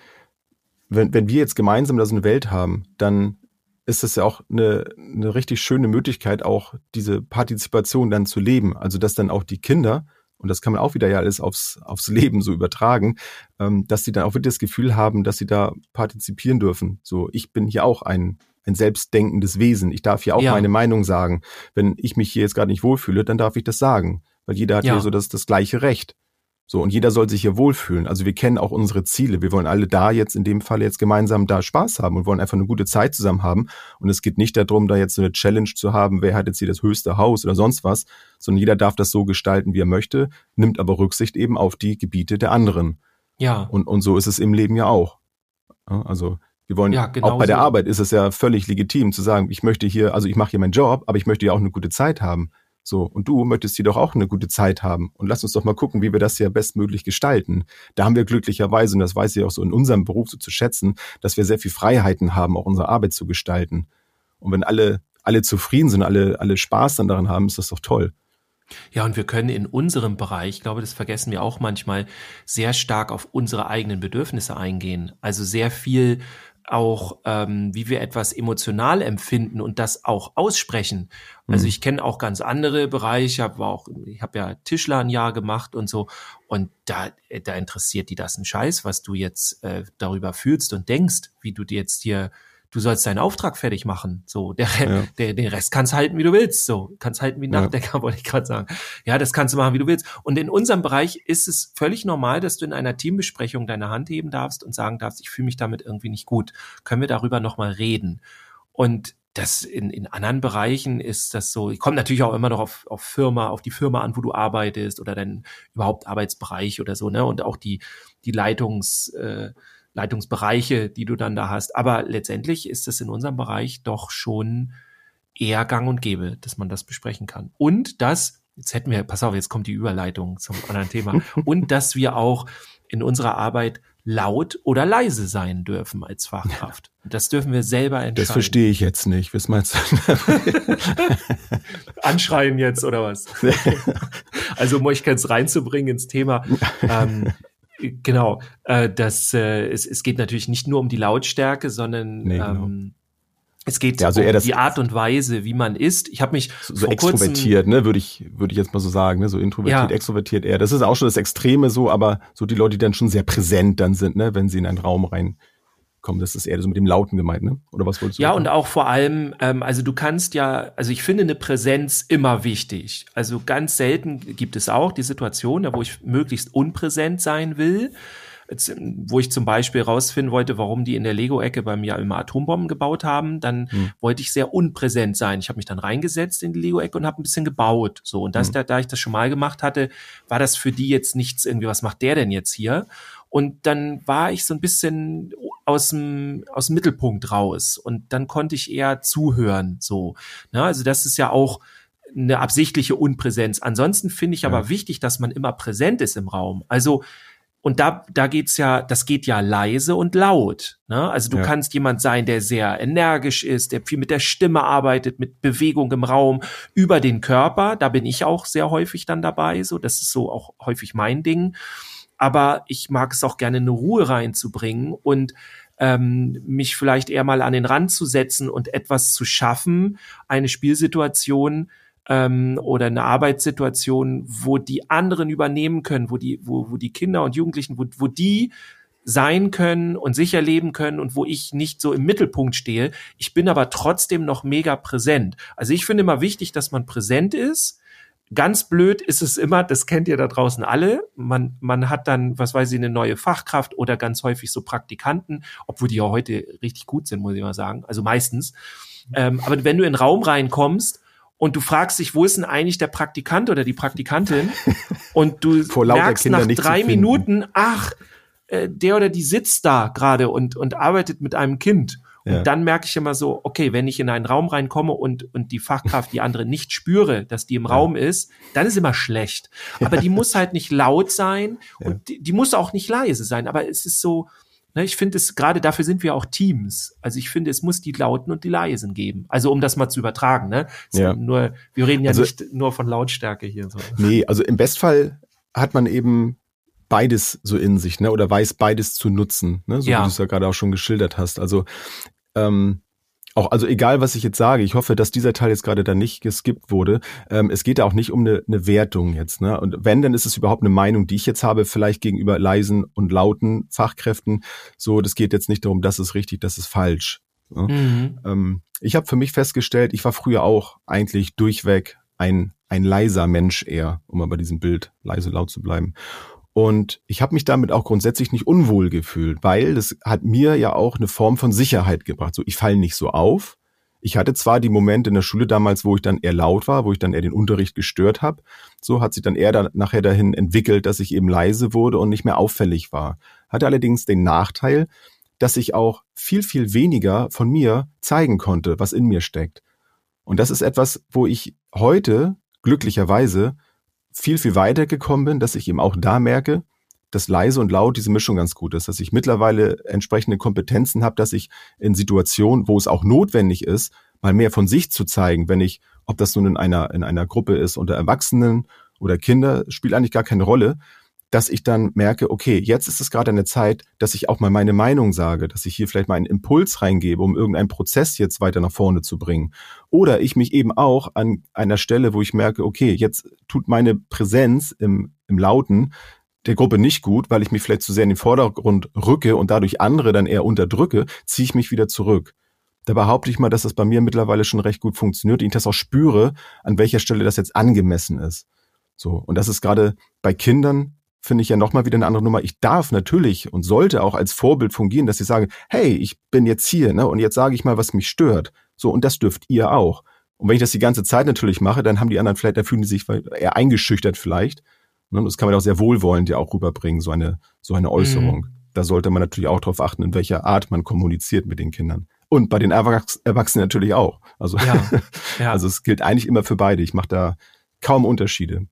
wenn, wenn wir jetzt gemeinsam da so eine Welt haben, dann ist es ja auch eine, eine richtig schöne Möglichkeit, auch diese Partizipation dann zu leben. Also dass dann auch die Kinder, und das kann man auch wieder ja alles aufs, aufs Leben so übertragen, ähm, dass sie dann auch wirklich das Gefühl haben, dass sie da partizipieren dürfen. So, ich bin hier auch ein, ein selbstdenkendes Wesen. Ich darf hier auch Ja. meine Meinung sagen. Wenn ich mich hier jetzt gerade nicht wohlfühle, dann darf ich das sagen. Weil jeder hat Ja. hier so das, das gleiche Recht. So, und jeder soll sich hier wohlfühlen. Also wir kennen auch unsere Ziele. Wir wollen alle da jetzt in dem Fall jetzt gemeinsam da Spaß haben und wollen einfach eine gute Zeit zusammen haben. Und es geht nicht darum, da jetzt so eine Challenge zu haben, wer hat jetzt hier das höchste Haus oder sonst was, sondern jeder darf das so gestalten, wie er möchte, nimmt aber Rücksicht eben auf die Gebiete der anderen. Ja. Und, und so ist es im Leben ja auch. Also wir wollen Ja, genau auch bei der so. Arbeit ist es ja völlig legitim zu sagen, ich möchte hier, also ich mache hier meinen Job, aber ich möchte ja auch eine gute Zeit haben. So, und du möchtest hier doch auch eine gute Zeit haben. Und lass uns doch mal gucken, wie wir das hier bestmöglich gestalten. Da haben wir glücklicherweise, und das weiß ich auch so in unserem Beruf so zu schätzen, dass wir sehr viel Freiheiten haben, auch unsere Arbeit zu gestalten. Und wenn alle, alle zufrieden sind, alle, alle Spaß dann daran haben, ist das doch toll. Ja, und wir können in unserem Bereich, ich glaube, das vergessen wir auch manchmal, sehr stark auf unsere eigenen Bedürfnisse eingehen. Also sehr viel auch, ähm, wie wir etwas emotional empfinden und das auch aussprechen. Also Mhm. ich kenne auch ganz andere Bereiche, ich habe auch, ich habe ja Tischler ein Jahr gemacht und so, und da, äh, da interessiert die das ein Scheiß, was du jetzt äh, darüber fühlst und denkst, wie du dir jetzt hier du sollst deinen Auftrag fertig machen. So, der, Ja. der, den Rest kannst halten, wie du willst. So, kannst halten wie ein Ja. Nachtdecker, wollte ich gerade sagen. Ja, das kannst du machen, wie du willst. Und in unserem Bereich ist es völlig normal, dass du in einer Teambesprechung deine Hand heben darfst und sagen darfst, ich fühle mich damit irgendwie nicht gut. Können wir darüber nochmal reden? Und das in, in anderen Bereichen ist das so, kommt natürlich auch immer noch auf, auf Firma, auf die Firma an, wo du arbeitest oder dein überhaupt Arbeitsbereich oder so, ne? Und auch die, die Leitungs, äh, Leitungsbereiche, die du dann da hast. Aber letztendlich ist es in unserem Bereich doch schon eher gang und gäbe, dass man das besprechen kann. Und dass, jetzt hätten wir, pass auf, jetzt kommt die Überleitung zum anderen Thema, und dass wir auch in unserer Arbeit laut oder leise sein dürfen als Fachkraft. Das dürfen wir selber entscheiden. Das verstehe ich jetzt nicht. Was meinst du? Anschreien jetzt oder was? also um euch ganz reinzubringen ins Thema. Ähm, genau, äh, das, äh, es, es geht natürlich nicht nur um die Lautstärke, sondern Nee, genau. ähm, es geht Ja, also um die Art und Weise, wie man ist. Ich habe mich so, so extrovertiert, ne, würde ich, würde ich jetzt mal so sagen, ne, so introvertiert, Ja. extrovertiert eher. Das ist auch schon das Extreme so, aber so die Leute, die dann schon sehr präsent dann sind, ne, wenn sie in einen Raum reinkommen, das ist eher so mit dem Lauten gemeint, ne? Oder was wolltest du? Ja, sagen? und auch vor allem, ähm, also du kannst ja, also ich finde eine Präsenz immer wichtig. Also ganz selten gibt es auch die Situation, da wo ich möglichst unpräsent sein will. Jetzt, ähm, wo ich zum Beispiel rausfinden wollte, warum die in der Lego-Ecke bei mir immer Atombomben gebaut haben, dann Hm. wollte ich sehr unpräsent sein. Ich habe mich dann reingesetzt in die Lego-Ecke und habe ein bisschen gebaut. So und das, Hm. da, da ich das schon mal gemacht hatte, war das für die jetzt nichts irgendwie. Was macht der denn jetzt hier? Und dann war ich so ein bisschen aus dem, aus dem Mittelpunkt raus. Und dann konnte ich eher zuhören, so. Na, also das ist ja auch eine absichtliche Unpräsenz. Ansonsten finde ich aber Ja. wichtig, dass man immer präsent ist im Raum. Also, und da, da geht's ja, das geht ja leise und laut. Ne? Also du Ja. kannst jemand sein, der sehr energisch ist, der viel mit der Stimme arbeitet, mit Bewegung im Raum, über den Körper. Da bin ich auch sehr häufig dann dabei. So, das ist so auch häufig mein Ding aber ich mag es auch gerne, eine Ruhe reinzubringen und ähm, mich vielleicht eher mal an den Rand zu setzen und etwas zu schaffen, eine Spielsituation ähm, oder eine Arbeitssituation, wo die anderen übernehmen können, wo die, wo, wo die Kinder und Jugendlichen, wo, wo die sein können und sicher leben können und wo ich nicht so im Mittelpunkt stehe. Ich bin aber trotzdem noch mega präsent. Also ich finde immer wichtig, dass man präsent ist. Ganz blöd ist es immer, das kennt ihr da draußen alle. Man, man hat dann, was weiß ich, eine neue Fachkraft oder ganz häufig so Praktikanten, obwohl die ja heute richtig gut sind, muss ich mal sagen. Also meistens. Ähm, aber wenn du in den Raum reinkommst und du fragst dich, wo ist denn eigentlich der Praktikant oder die Praktikantin? Und du merkst nach drei Minuten, ach, äh, der oder die sitzt da gerade und, und arbeitet mit einem Kind. Und ja. dann merke ich immer so, okay, wenn ich in einen Raum reinkomme und, und die Fachkraft, die andere nicht spüre, dass die im. Raum ist, dann ist immer schlecht. Aber die muss halt nicht laut sein und die, die muss auch nicht leise sein. Aber es ist so, ne, ich finde es, gerade dafür sind wir auch Teams. Also ich finde, es muss die Lauten und die Leisen geben. Also um das mal zu übertragen, ne? Ja. Nur, wir reden ja also, nicht nur von Lautstärke hier. So. Nee, also im Bestfall hat man eben beides so in sich, ne? Oder weiß beides zu nutzen, ne? So ja. wie du es ja gerade auch schon geschildert hast. Also ähm, auch, also egal, was ich jetzt sage, ich hoffe, dass dieser Teil jetzt gerade da nicht geskippt wurde. Ähm, es geht ja auch nicht um eine, eine Wertung jetzt. Ne? Und wenn, dann ist es überhaupt eine Meinung, die ich jetzt habe, vielleicht gegenüber leisen und lauten Fachkräften. So, das geht jetzt nicht darum, das ist richtig, das ist falsch. Ne? Mhm. Ähm, ich habe für mich festgestellt, ich war früher auch eigentlich durchweg ein, ein leiser Mensch eher, um mal bei diesem Bild leise laut zu bleiben. Und ich habe mich damit auch grundsätzlich nicht unwohl gefühlt, weil das hat mir ja auch eine Form von Sicherheit gebracht. So, ich falle nicht so auf. Ich hatte zwar die Momente in der Schule damals, wo ich dann eher laut war, wo ich dann eher den Unterricht gestört habe. So hat sich dann eher da, nachher dahin entwickelt, dass ich eben leise wurde und nicht mehr auffällig war. Hatte allerdings den Nachteil, dass ich auch viel, viel weniger von mir zeigen konnte, was in mir steckt. Und das ist etwas, wo ich heute glücklicherweise viel, viel weiter gekommen bin, dass ich eben auch da merke, dass leise und laut diese Mischung ganz gut ist, dass ich mittlerweile entsprechende Kompetenzen habe, dass ich in Situationen, wo es auch notwendig ist, mal mehr von sich zu zeigen, wenn ich, ob das nun in einer, in einer Gruppe ist unter Erwachsenen oder Kinder, spielt eigentlich gar keine Rolle, dass ich dann merke, okay, jetzt ist es gerade eine Zeit, dass ich auch mal meine Meinung sage, dass ich hier vielleicht mal einen Impuls reingebe, um irgendeinen Prozess jetzt weiter nach vorne zu bringen. Oder ich mich eben auch an einer Stelle, wo ich merke, okay, jetzt tut meine Präsenz im, im Lauten der Gruppe nicht gut, weil ich mich vielleicht zu sehr in den Vordergrund rücke und dadurch andere dann eher unterdrücke, ziehe ich mich wieder zurück. Da behaupte ich mal, dass das bei mir mittlerweile schon recht gut funktioniert und ich das auch spüre, an welcher Stelle das jetzt angemessen ist. So. Und das ist gerade bei Kindern finde ich ja nochmal wieder eine andere Nummer. Ich darf natürlich und sollte auch als Vorbild fungieren, dass ich sage, hey, ich bin jetzt hier, ne, und jetzt sage ich mal, was mich stört. So, und das dürft ihr auch. Und wenn ich das die ganze Zeit natürlich mache, dann haben die anderen vielleicht, da fühlen die sich eher eingeschüchtert vielleicht. Ne, das kann man auch sehr wohlwollend ja auch rüberbringen, so eine, so eine Äußerung. Mhm. Da sollte man natürlich auch darauf achten, in welcher Art man kommuniziert mit den Kindern. Und bei den Erwachs Erwachsenen natürlich auch. Also, ja, ja. also es gilt eigentlich immer für beide. Ich mache da kaum Unterschiede.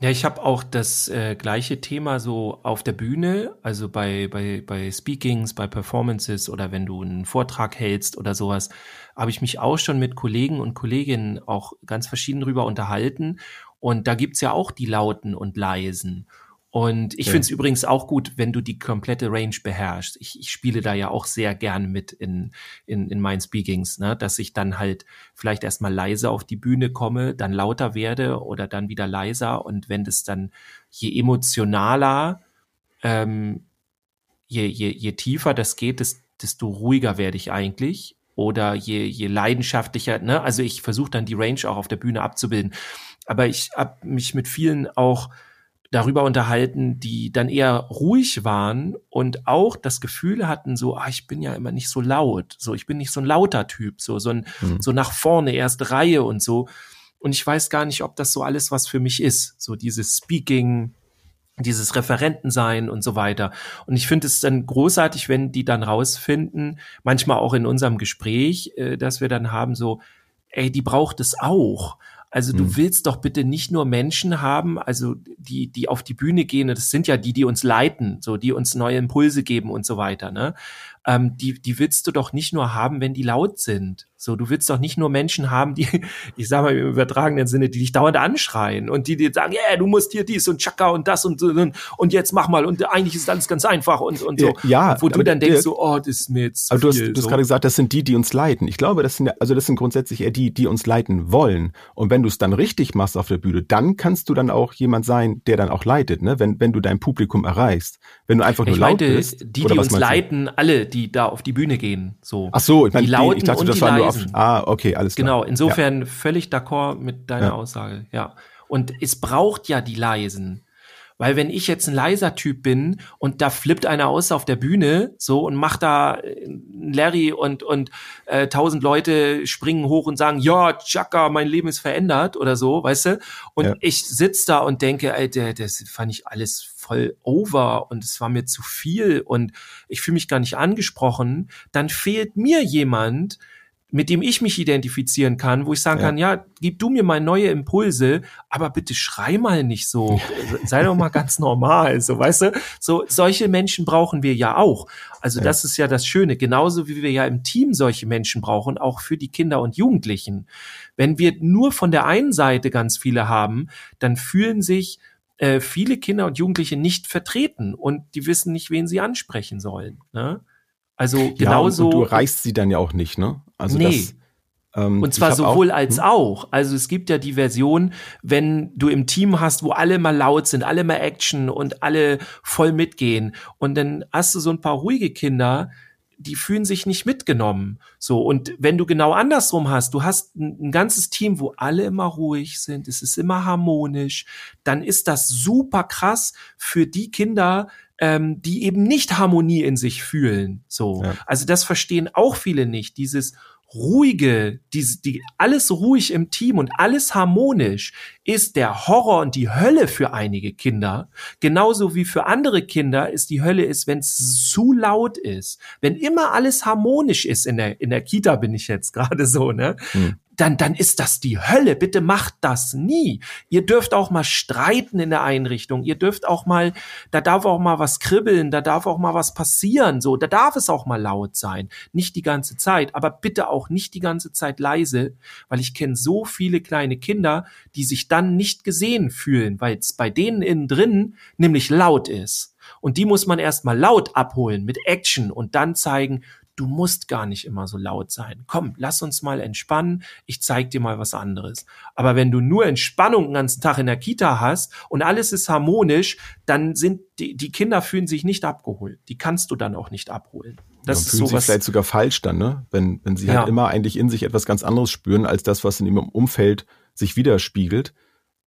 Ja, ich habe auch das äh, gleiche Thema so auf der Bühne, also bei, bei, bei Speakings, bei Performances oder wenn du einen Vortrag hältst oder sowas, habe ich mich auch schon mit Kollegen und Kolleginnen auch ganz verschieden drüber unterhalten. Und da gibt's ja auch die Lauten und Leisen. Und ich ja. finde es übrigens auch gut, wenn du die komplette Range beherrschst. Ich, ich spiele da ja auch sehr gern mit in, in, in meinen Speakings, ne? dass ich dann halt vielleicht erstmal leise auf die Bühne komme, dann lauter werde oder dann wieder leiser. Und wenn das dann je emotionaler, ähm, je, je, je tiefer das geht, desto ruhiger werde ich eigentlich. Oder je, je leidenschaftlicher, ne? Also ich versuche dann die Range auch auf der Bühne abzubilden. Aber ich habe mich mit vielen auch darüber unterhalten, die dann eher ruhig waren und auch das Gefühl hatten, so, ah, ich bin ja immer nicht so laut, so, ich bin nicht so ein lauter Typ, so, so, ein, mhm. so nach vorne, erste Reihe und so. Und ich weiß gar nicht, ob das so alles was für mich ist, so dieses Speaking, dieses Referentensein und so weiter. Und ich finde es dann großartig, wenn die dann rausfinden, manchmal auch in unserem Gespräch, äh, dass wir dann haben, so, ey, die braucht es auch. Also du hm. willst doch bitte nicht nur Menschen haben, also die, die auf die Bühne gehen, das sind ja die, die uns leiten, so die uns neue Impulse geben und so weiter. Ne? Ähm, die, die willst du doch nicht nur haben, wenn die laut sind. So, du willst doch nicht nur Menschen haben, die, ich sag mal im übertragenen Sinne, die dich dauernd anschreien und die dir sagen, ja, yeah, du musst hier dies und Chaka und das und, und, und jetzt mach mal und eigentlich ist alles ganz einfach und, und so. Ja, wo du dann denkst, so, oh, das ist mir jetzt aber du hast, viel, du hast so. gerade gesagt, das sind die, die uns leiten. Ich glaube, das sind also das sind grundsätzlich eher die, die uns leiten wollen. Und wenn du es dann richtig machst auf der Bühne, dann kannst du dann auch jemand sein, der dann auch leitet, ne? Wenn, wenn du dein Publikum erreichst. Wenn du einfach nur ich laut meinte, bist. die, die uns leiten, alle, die da auf die Bühne gehen, so. Ach so, ich meine, Die die Lauten ich dachte, und das die war nur auf, ah, okay, alles klar. Genau, insofern völlig d'accord mit deiner Ja. Aussage, ja. Und es braucht ja die Leisen. Weil wenn ich jetzt ein leiser Typ bin und da flippt einer aus auf der Bühne so und macht da äh, Larry und und äh, tausend Leute springen hoch und sagen, ja, Chaka, mein Leben ist verändert oder so, weißt du? Und Ja. ich sitz da und denke, Alter, das fand ich alles voll over und es war mir zu viel und ich fühle mich gar nicht angesprochen, dann fehlt mir jemand, mit dem ich mich identifizieren kann, wo ich sagen Ja. kann, ja, gib du mir mal neue Impulse, aber bitte schrei mal nicht so. Sei doch mal ganz normal, so, weißt du? So, solche Menschen brauchen wir ja auch. Also Ja. das ist ja das Schöne. Genauso wie wir ja im Team solche Menschen brauchen, auch für die Kinder und Jugendlichen. Wenn wir nur von der einen Seite ganz viele haben, dann fühlen sich äh, viele Kinder und Jugendliche nicht vertreten und die wissen nicht, wen sie ansprechen sollen. Ne? Also ja, und, genauso. und du reichst sie dann ja auch nicht, ne? Also Nee. das, ähm, Und zwar sowohl auch, als hm? auch. Also es gibt ja die Version, wenn du im Team hast, wo alle mal laut sind, alle mal Action und alle voll mitgehen. Und dann hast du so ein paar ruhige Kinder, die fühlen sich nicht mitgenommen. So. Und wenn du genau andersrum hast, du hast ein, ein ganzes Team, wo alle immer ruhig sind, es ist immer harmonisch, dann ist das super krass für die Kinder, ähm, die eben nicht Harmonie in sich fühlen. So. Ja. Also das verstehen auch viele nicht. Dieses ruhige, diese, die, alles ruhig im Team und alles harmonisch ist der Horror und die Hölle für einige Kinder. Genauso wie für andere Kinder ist die Hölle ist, wenn es zu laut ist. Wenn immer alles harmonisch ist in der, in der Kita bin ich jetzt gerade so, ne? Hm. Dann, dann ist das die Hölle. Bitte macht das nie. Ihr dürft auch mal streiten in der Einrichtung. Ihr dürft auch mal, da darf auch mal was kribbeln, da darf auch mal was passieren, so. Da darf es auch mal laut sein. Nicht die ganze Zeit, aber bitte auch nicht die ganze Zeit leise, weil ich kenne so viele kleine Kinder, die sich dann nicht gesehen fühlen, weil es bei denen innen drin nämlich laut ist. Und die muss man erst mal laut abholen mit Action und dann zeigen, du musst gar nicht immer so laut sein. Komm, lass uns mal entspannen. Ich zeig dir mal was anderes. Aber wenn du nur Entspannung den ganzen Tag in der Kita hast und alles ist harmonisch, dann sind die, die Kinder fühlen sich nicht abgeholt. Die kannst du dann auch nicht abholen. Das ja, ist fühlen sich sowas. vielleicht sogar falsch dann, ne? Wenn, wenn sie Ja. halt immer eigentlich in sich etwas ganz anderes spüren, als das, was in ihrem Umfeld sich widerspiegelt.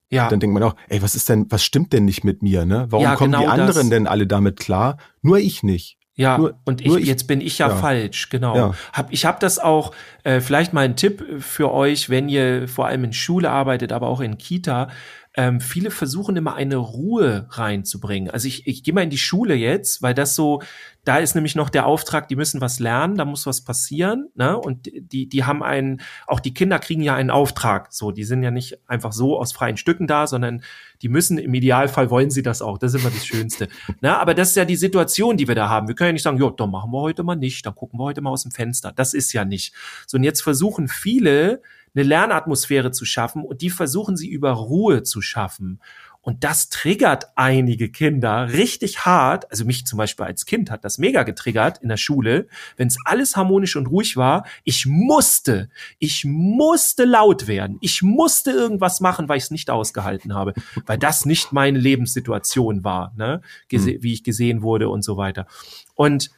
Ja, Dann denkt man auch, ey, was ist denn, was stimmt denn nicht mit mir, ne? Warum Ja, kommen die genau anderen das. denn alle damit klar? Nur ich nicht. Ja, Nur- und ich, nur ich- jetzt bin ich ja, ja. falsch, genau. Ja. Hab, ich habe das auch, äh, vielleicht mal ein Tipp für euch, wenn ihr vor allem in Schule arbeitet, aber auch in Kita. Ähm, viele versuchen immer eine Ruhe reinzubringen. Also ich, ich gehe mal in die Schule jetzt, weil das so, da ist nämlich noch der Auftrag, die müssen was lernen, da muss was passieren, ne? Und die, die haben einen, auch die Kinder kriegen ja einen Auftrag. So, die sind ja nicht einfach so aus freien Stücken da, sondern die müssen, im Idealfall wollen sie das auch. Das ist immer das Schönste. Na, aber das ist ja die Situation, die wir da haben. Wir können ja nicht sagen, jo, dann machen wir heute mal nicht, dann gucken wir heute mal aus dem Fenster. Das ist ja nicht. So, und jetzt versuchen viele, eine Lernatmosphäre zu schaffen und die versuchen sie über Ruhe zu schaffen. Und das triggert einige Kinder richtig hart. Also mich zum Beispiel als Kind hat das mega getriggert in der Schule, wenn es alles harmonisch und ruhig war. Ich musste, ich musste laut werden. Ich musste irgendwas machen, weil ich es nicht ausgehalten habe, weil das nicht meine Lebenssituation war, ne? Gese wie ich gesehen wurde und so weiter. Und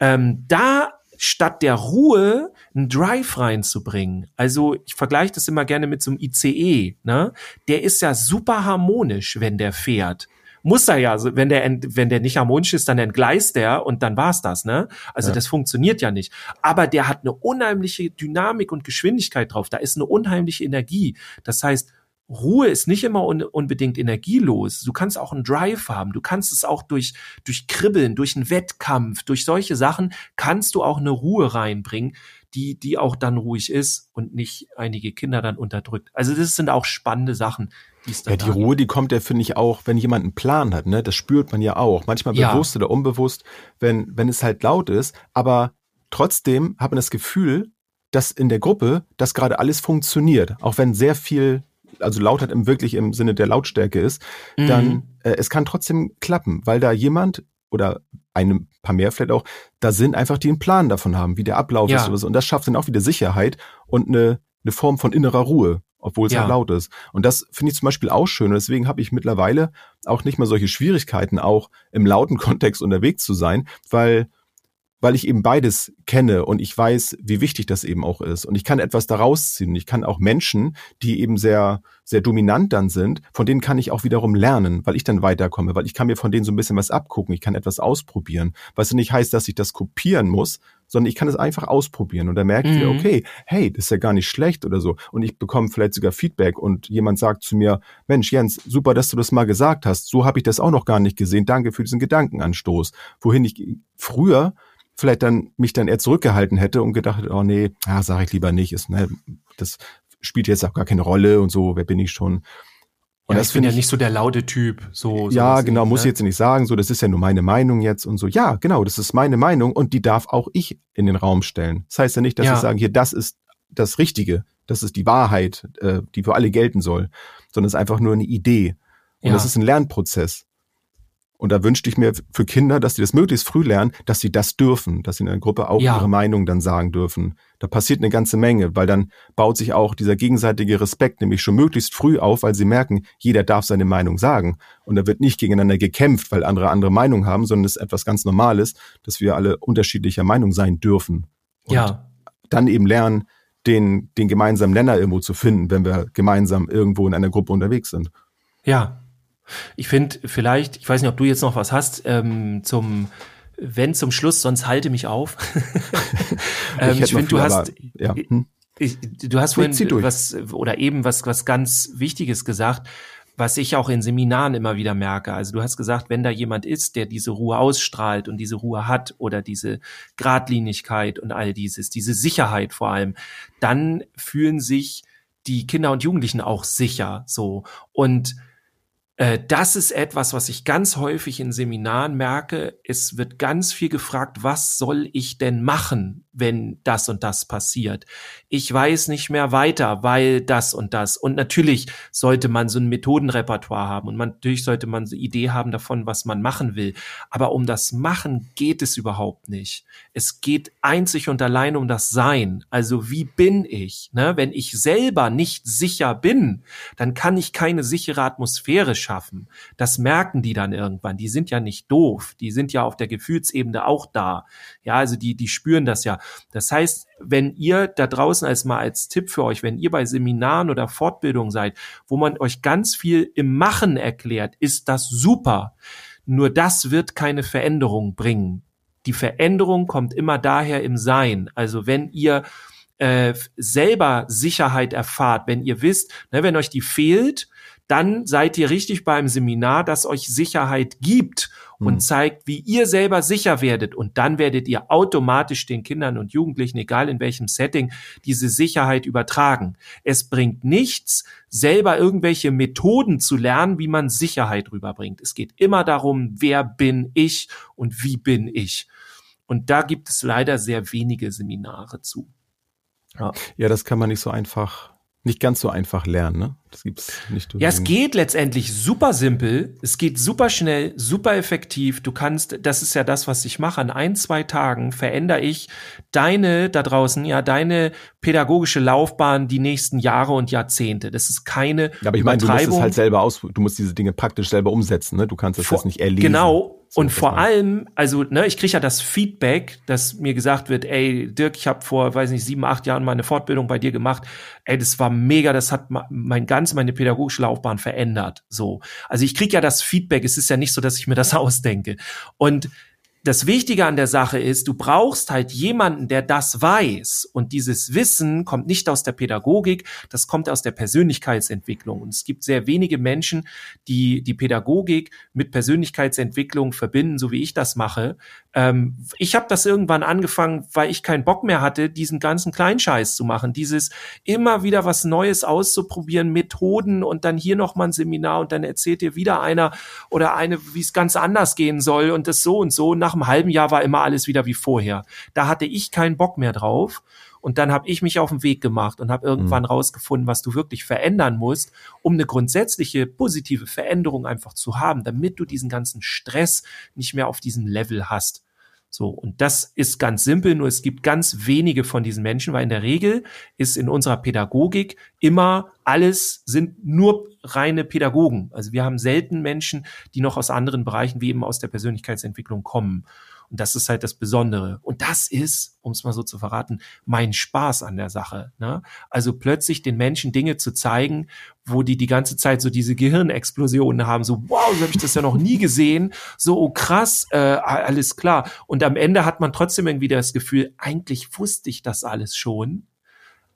ähm, da statt der Ruhe einen Drive reinzubringen. Also ich vergleiche das immer gerne mit so einem ICE. Ne? Der ist ja super harmonisch, wenn der fährt. Muss er ja, also wenn der wenn der nicht harmonisch ist, dann entgleist der und dann war's das, ne? Also Ja. das funktioniert ja nicht. Aber der hat eine unheimliche Dynamik und Geschwindigkeit drauf. Da ist eine unheimliche Energie. Das heißt, Ruhe ist nicht immer un unbedingt energielos. Du kannst auch einen Drive haben. Du kannst es auch durch, durch Kribbeln, durch einen Wettkampf, durch solche Sachen kannst du auch eine Ruhe reinbringen, die, die auch dann ruhig ist und nicht einige Kinder dann unterdrückt. Also das sind auch spannende Sachen, die es da Ja, die. Ruhe, die kommt ja, finde ich, auch, wenn jemand einen Plan hat, ne? Das spürt man ja auch. Manchmal Ja. bewusst oder unbewusst, wenn, wenn es halt laut ist, aber trotzdem hat man das Gefühl, dass in der Gruppe das gerade alles funktioniert, auch wenn sehr viel also Lautheit im wirklich im Sinne der Lautstärke ist, Mhm. dann äh, es kann trotzdem klappen, weil da jemand oder ein paar mehr vielleicht auch da sind einfach, die einen Plan davon haben, wie der Ablauf Ja. ist oder so. Und das schafft dann auch wieder Sicherheit und eine, eine Form von innerer Ruhe, obwohl es Ja. halt laut ist. Und das finde ich zum Beispiel auch schön. Und deswegen habe ich mittlerweile auch nicht mehr solche Schwierigkeiten, auch im lauten Kontext unterwegs zu sein, weil weil ich eben beides kenne und ich weiß, wie wichtig das eben auch ist. Und ich kann etwas daraus ziehen. Ich kann auch Menschen, die eben sehr, sehr dominant dann sind, von denen kann ich auch wiederum lernen, weil ich dann weiterkomme, weil ich kann mir von denen so ein bisschen was abgucken. Ich kann etwas ausprobieren. Was nicht heißt, dass ich das kopieren muss, sondern ich kann es einfach ausprobieren. Und da merke ich Mhm. okay, hey, das ist ja gar nicht schlecht oder so. Und ich bekomme vielleicht sogar Feedback und jemand sagt zu mir, Mensch, Jens, super, dass du das mal gesagt hast. So habe ich das auch noch gar nicht gesehen. Danke für diesen Gedankenanstoß. Wohin ich früher vielleicht dann mich dann eher zurückgehalten hätte und gedacht, hätte, oh nee, ah, sage ich lieber nicht, ist, ne, das spielt jetzt auch gar keine Rolle und so, wer bin ich schon? Und ja, das ich bin ja ich, nicht so der laute Typ. So, ja, genau, nicht, muss ne? ich jetzt nicht sagen, so, das ist ja nur meine Meinung jetzt und so. Ja, genau, das ist meine Meinung und die darf auch ich in den Raum stellen. Das heißt ja nicht, dass Ja. ich sage, hier, das ist das Richtige, das ist die Wahrheit, äh, die für alle gelten soll, sondern es ist einfach nur eine Idee. Und Ja. das ist ein Lernprozess. Und da wünschte ich mir für Kinder, dass sie das möglichst früh lernen, dass sie das dürfen, dass sie in einer Gruppe auch Ja. ihre Meinung dann sagen dürfen. Da passiert eine ganze Menge, weil dann baut sich auch dieser gegenseitige Respekt nämlich schon möglichst früh auf, weil sie merken, jeder darf seine Meinung sagen. Und da wird nicht gegeneinander gekämpft, weil andere andere Meinung haben, sondern es ist etwas ganz Normales, dass wir alle unterschiedlicher Meinung sein dürfen. Und Ja, dann eben lernen, den, den gemeinsamen Nenner irgendwo zu finden, wenn wir gemeinsam irgendwo in einer Gruppe unterwegs sind. ja. Ich finde vielleicht, ich weiß nicht, ob du jetzt noch was hast, ähm, zum, wenn zum Schluss, sonst halte mich auf. ähm, ich noch finde, du hast, ja. Hm? Ich, du hast vorhin was oder eben was was ganz Wichtiges gesagt, was ich auch in Seminaren immer wieder merke. Also du hast gesagt, wenn da jemand ist, der diese Ruhe ausstrahlt und diese Ruhe hat oder diese Gradlinigkeit und all dieses, diese Sicherheit vor allem, dann fühlen sich die Kinder und Jugendlichen auch sicher so und das ist etwas, was ich ganz häufig in Seminaren merke. Es wird ganz viel gefragt, was soll ich denn machen, wenn das und das passiert? Ich weiß nicht mehr weiter, weil das und das. Und natürlich sollte man so ein Methodenrepertoire haben und man, natürlich sollte man so eine Idee haben davon, was man machen will. Aber um das Machen geht es überhaupt nicht. Es geht einzig und allein um das Sein. Also wie bin ich? Ne? Wenn ich selber nicht sicher bin, dann kann ich keine sichere Atmosphäre schaffen. Das merken die dann irgendwann. Die sind ja nicht doof. Die sind ja auf der Gefühlsebene auch da. Ja, also die, die spüren das ja. Das heißt, wenn ihr da draußen als mal als Tipp für euch, wenn ihr bei Seminaren oder Fortbildungen seid, wo man euch ganz viel im Machen erklärt, ist das super. Nur das wird keine Veränderung bringen. Die Veränderung kommt immer daher im Sein. Also wenn ihr äh, selber Sicherheit erfahrt, wenn ihr wisst, ne, wenn euch die fehlt, dann seid ihr richtig beim Seminar, das euch Sicherheit gibt und Hm. zeigt, wie ihr selber sicher werdet. Und dann werdet ihr automatisch den Kindern und Jugendlichen, egal in welchem Setting, diese Sicherheit übertragen. Es bringt nichts, selber irgendwelche Methoden zu lernen, wie man Sicherheit rüberbringt. Es geht immer darum, wer bin ich und wie bin ich. Und da gibt es leider sehr wenige Seminare zu. Ja, das kann man nicht so einfach, nicht ganz so einfach lernen, ne? Das gibt's nicht. Ja, es geht letztendlich super simpel. Es geht super schnell, super effektiv. Du kannst, das ist ja das, was ich mache. An ein, zwei Tagen verändere ich deine da draußen, ja, deine pädagogische Laufbahn die nächsten Jahre und Jahrzehnte. Das ist keine Ja, aber ich meine, du musst es halt selber aus, du musst diese Dinge praktisch selber umsetzen, ne? Du kannst das jetzt nicht erlesen. Genau. So, und vor allem, also ne, ich kriege ja das Feedback, dass mir gesagt wird, ey, Dirk, ich habe vor, weiß nicht, sieben, acht Jahren meine Fortbildung bei dir gemacht. Ey, das war mega, das hat mein ganz meine pädagogische Laufbahn verändert. So, also ich kriege ja das Feedback. Es ist ja nicht so, dass ich mir das ausdenke. Und das Wichtige an der Sache ist, du brauchst halt jemanden, der das weiß. Und dieses Wissen kommt nicht aus der Pädagogik, das kommt aus der Persönlichkeitsentwicklung. Und es gibt sehr wenige Menschen, die die Pädagogik mit Persönlichkeitsentwicklung verbinden, so wie ich das mache. Ähm, ich habe das irgendwann angefangen, weil ich keinen Bock mehr hatte, diesen ganzen Kleinscheiß zu machen. Dieses immer wieder was Neues auszuprobieren, Methoden und dann hier noch mal ein Seminar und dann erzählt dir wieder einer oder eine, wie es ganz anders gehen soll und das so und so. Nach einem halben Jahr war immer alles wieder wie vorher. Da hatte ich keinen Bock mehr drauf. Und dann habe ich mich auf den Weg gemacht und habe irgendwann Mhm. rausgefunden, was du wirklich verändern musst, um eine grundsätzliche positive Veränderung einfach zu haben, damit du diesen ganzen Stress nicht mehr auf diesem Level hast. So, und das ist ganz simpel, nur es gibt ganz wenige von diesen Menschen, weil in der Regel ist in unserer Pädagogik immer alles sind nur reine Pädagogen. Also wir haben selten Menschen, die noch aus anderen Bereichen wie eben aus der Persönlichkeitsentwicklung kommen. Und das ist halt das Besondere. Und das ist, um es mal so zu verraten, mein Spaß an der Sache. Ne? Also plötzlich den Menschen Dinge zu zeigen, wo die die ganze Zeit so diese Gehirnexplosionen haben, so wow, so habe ich das ja noch nie gesehen, so oh krass, äh, alles klar. Und am Ende hat man trotzdem irgendwie das Gefühl, eigentlich wusste ich das alles schon,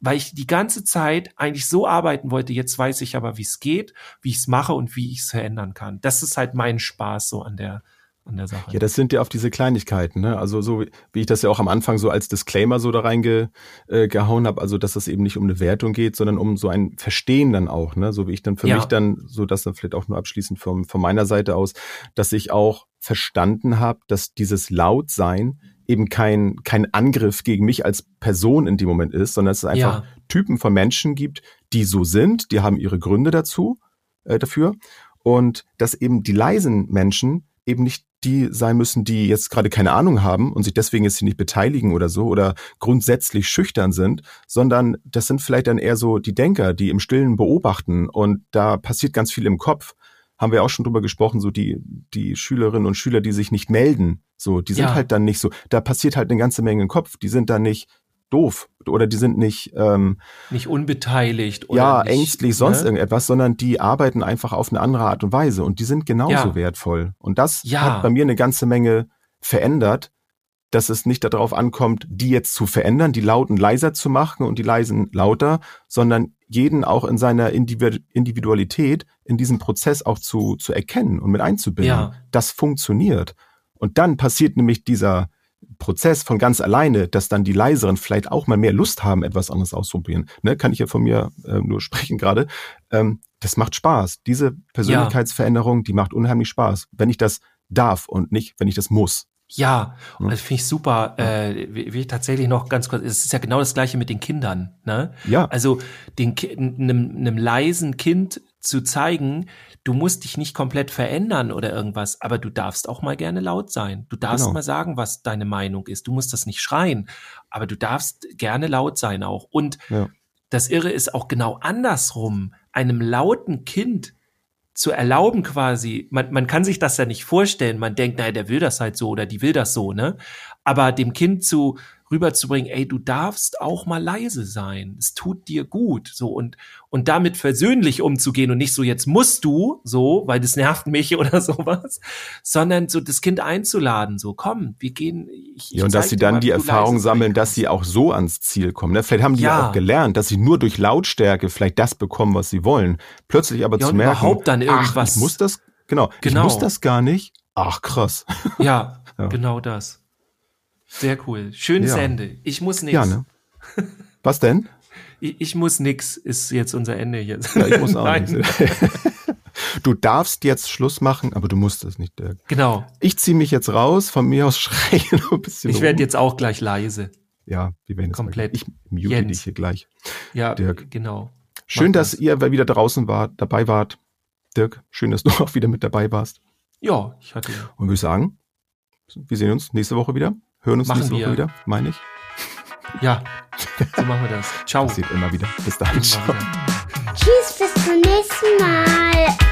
weil ich die ganze Zeit eigentlich so arbeiten wollte. Jetzt weiß ich aber, wie es geht, wie ich es mache und wie ich es verändern kann. Das ist halt mein Spaß so an der an der Sache. Ja, das sind ja auf diese Kleinigkeiten, ne? Also so wie wie ich das ja auch am Anfang so als Disclaimer so da reingehauen äh, gehauen habe, also dass es eben nicht um eine Wertung geht, sondern um so ein Verstehen dann auch, ne? So wie ich dann für Ja. mich dann, so dass dann vielleicht auch nur abschließend von, von meiner Seite aus, dass ich auch verstanden habe, dass dieses Lautsein eben kein, kein Angriff gegen mich als Person in dem Moment ist, sondern dass es einfach Ja. Typen von Menschen gibt, die so sind, die haben ihre Gründe dazu, äh, dafür. Und dass eben die leisen Menschen eben nicht die sein müssen, die jetzt gerade keine Ahnung haben und sich deswegen jetzt hier nicht beteiligen oder so oder grundsätzlich schüchtern sind, sondern das sind vielleicht dann eher so die Denker, die im Stillen beobachten und da passiert ganz viel im Kopf. Haben wir auch schon drüber gesprochen, so die, die Schülerinnen und Schüler, die sich nicht melden, so, die sind Ja. halt dann nicht so, da passiert halt eine ganze Menge im Kopf, die sind dann nicht doof oder die sind nicht, ähm, Nicht unbeteiligt oder ja, nicht, ängstlich, sonst ne? irgendetwas, sondern die arbeiten einfach auf eine andere Art und Weise und die sind genauso Ja. wertvoll. Und das Ja. hat bei mir eine ganze Menge verändert, dass es nicht darauf ankommt, die jetzt zu verändern, die Lauten leiser zu machen und die Leisen lauter, sondern jeden auch in seiner Individu- Individualität in diesem Prozess auch zu, zu erkennen und mit einzubinden. Ja. Das funktioniert. Und dann passiert nämlich dieser Prozess von ganz alleine, dass dann die Leiseren vielleicht auch mal mehr Lust haben, etwas anderes auszuprobieren. Ne, kann ich ja von mir äh, nur sprechen gerade. Ähm, das macht Spaß. Diese Persönlichkeitsveränderung, die macht unheimlich Spaß, wenn ich das darf und nicht, wenn ich das muss. Ja, und Hm. das finde ich super. Äh, will ich tatsächlich noch ganz kurz, es ist ja genau das gleiche mit den Kindern. Ne? Ja. Also den einem, einem leisen Kind zu zeigen, du musst dich nicht komplett verändern oder irgendwas, aber du darfst auch mal gerne laut sein. Du darfst Genau. mal sagen, was deine Meinung ist. Du musst das nicht schreien, aber du darfst gerne laut sein auch. Und Ja. das Irre ist auch genau andersrum. Einem lauten Kind zu erlauben quasi, man, man kann sich das ja nicht vorstellen, man denkt, naja, der will das halt so oder die will das so, ne? Aber dem Kind zu rüberzubringen, ey, du darfst auch mal leise sein. Es tut dir gut, so und und damit versöhnlich umzugehen und nicht so jetzt musst du so, weil das nervt mich oder sowas, sondern so das Kind einzuladen, so komm, wir gehen. Ich, Ja, und dass sie dann die Erfahrung sammeln, dass sie auch so ans Ziel kommen. Ne? Vielleicht haben die ja. Auch gelernt, dass sie nur durch Lautstärke vielleicht das bekommen, was sie wollen. Plötzlich aber Ja, zu merken, überhaupt dann ach, irgendwas- ich muss das, genau, Genau. ich muss das gar nicht. Ach, krass. ja, Ja. genau das. Sehr cool. Schönes Ja. Ende. Ich muss nix. Ja, ne? Was denn? Ich, ich muss nix, ist jetzt unser Ende jetzt. Ja, ich muss auch Nein. nicht. Du darfst jetzt Schluss machen, aber du musst es nicht, Dirk. Genau. Ich ziehe mich jetzt raus, von mir aus schreie noch ein bisschen Ich werde jetzt auch gleich leise. Ja, wir werden jetzt komplett. Mal, ich mute Jens. dich hier gleich. Ja, Dirk. genau. Schön, Mach dass das. ihr wieder draußen wart, dabei wart. Dirk, schön, dass du auch wieder mit dabei warst. Ja, ich hatte. Und würde ich sagen, wir sehen uns nächste Woche wieder. Hören uns Machen nächste Woche wir. wieder, meine ich. Ja, so machen wir das. Ciao. Passiert immer wieder. Bis dahin. Immer Ciao. wieder. Tschüss, bis zum nächsten Mal.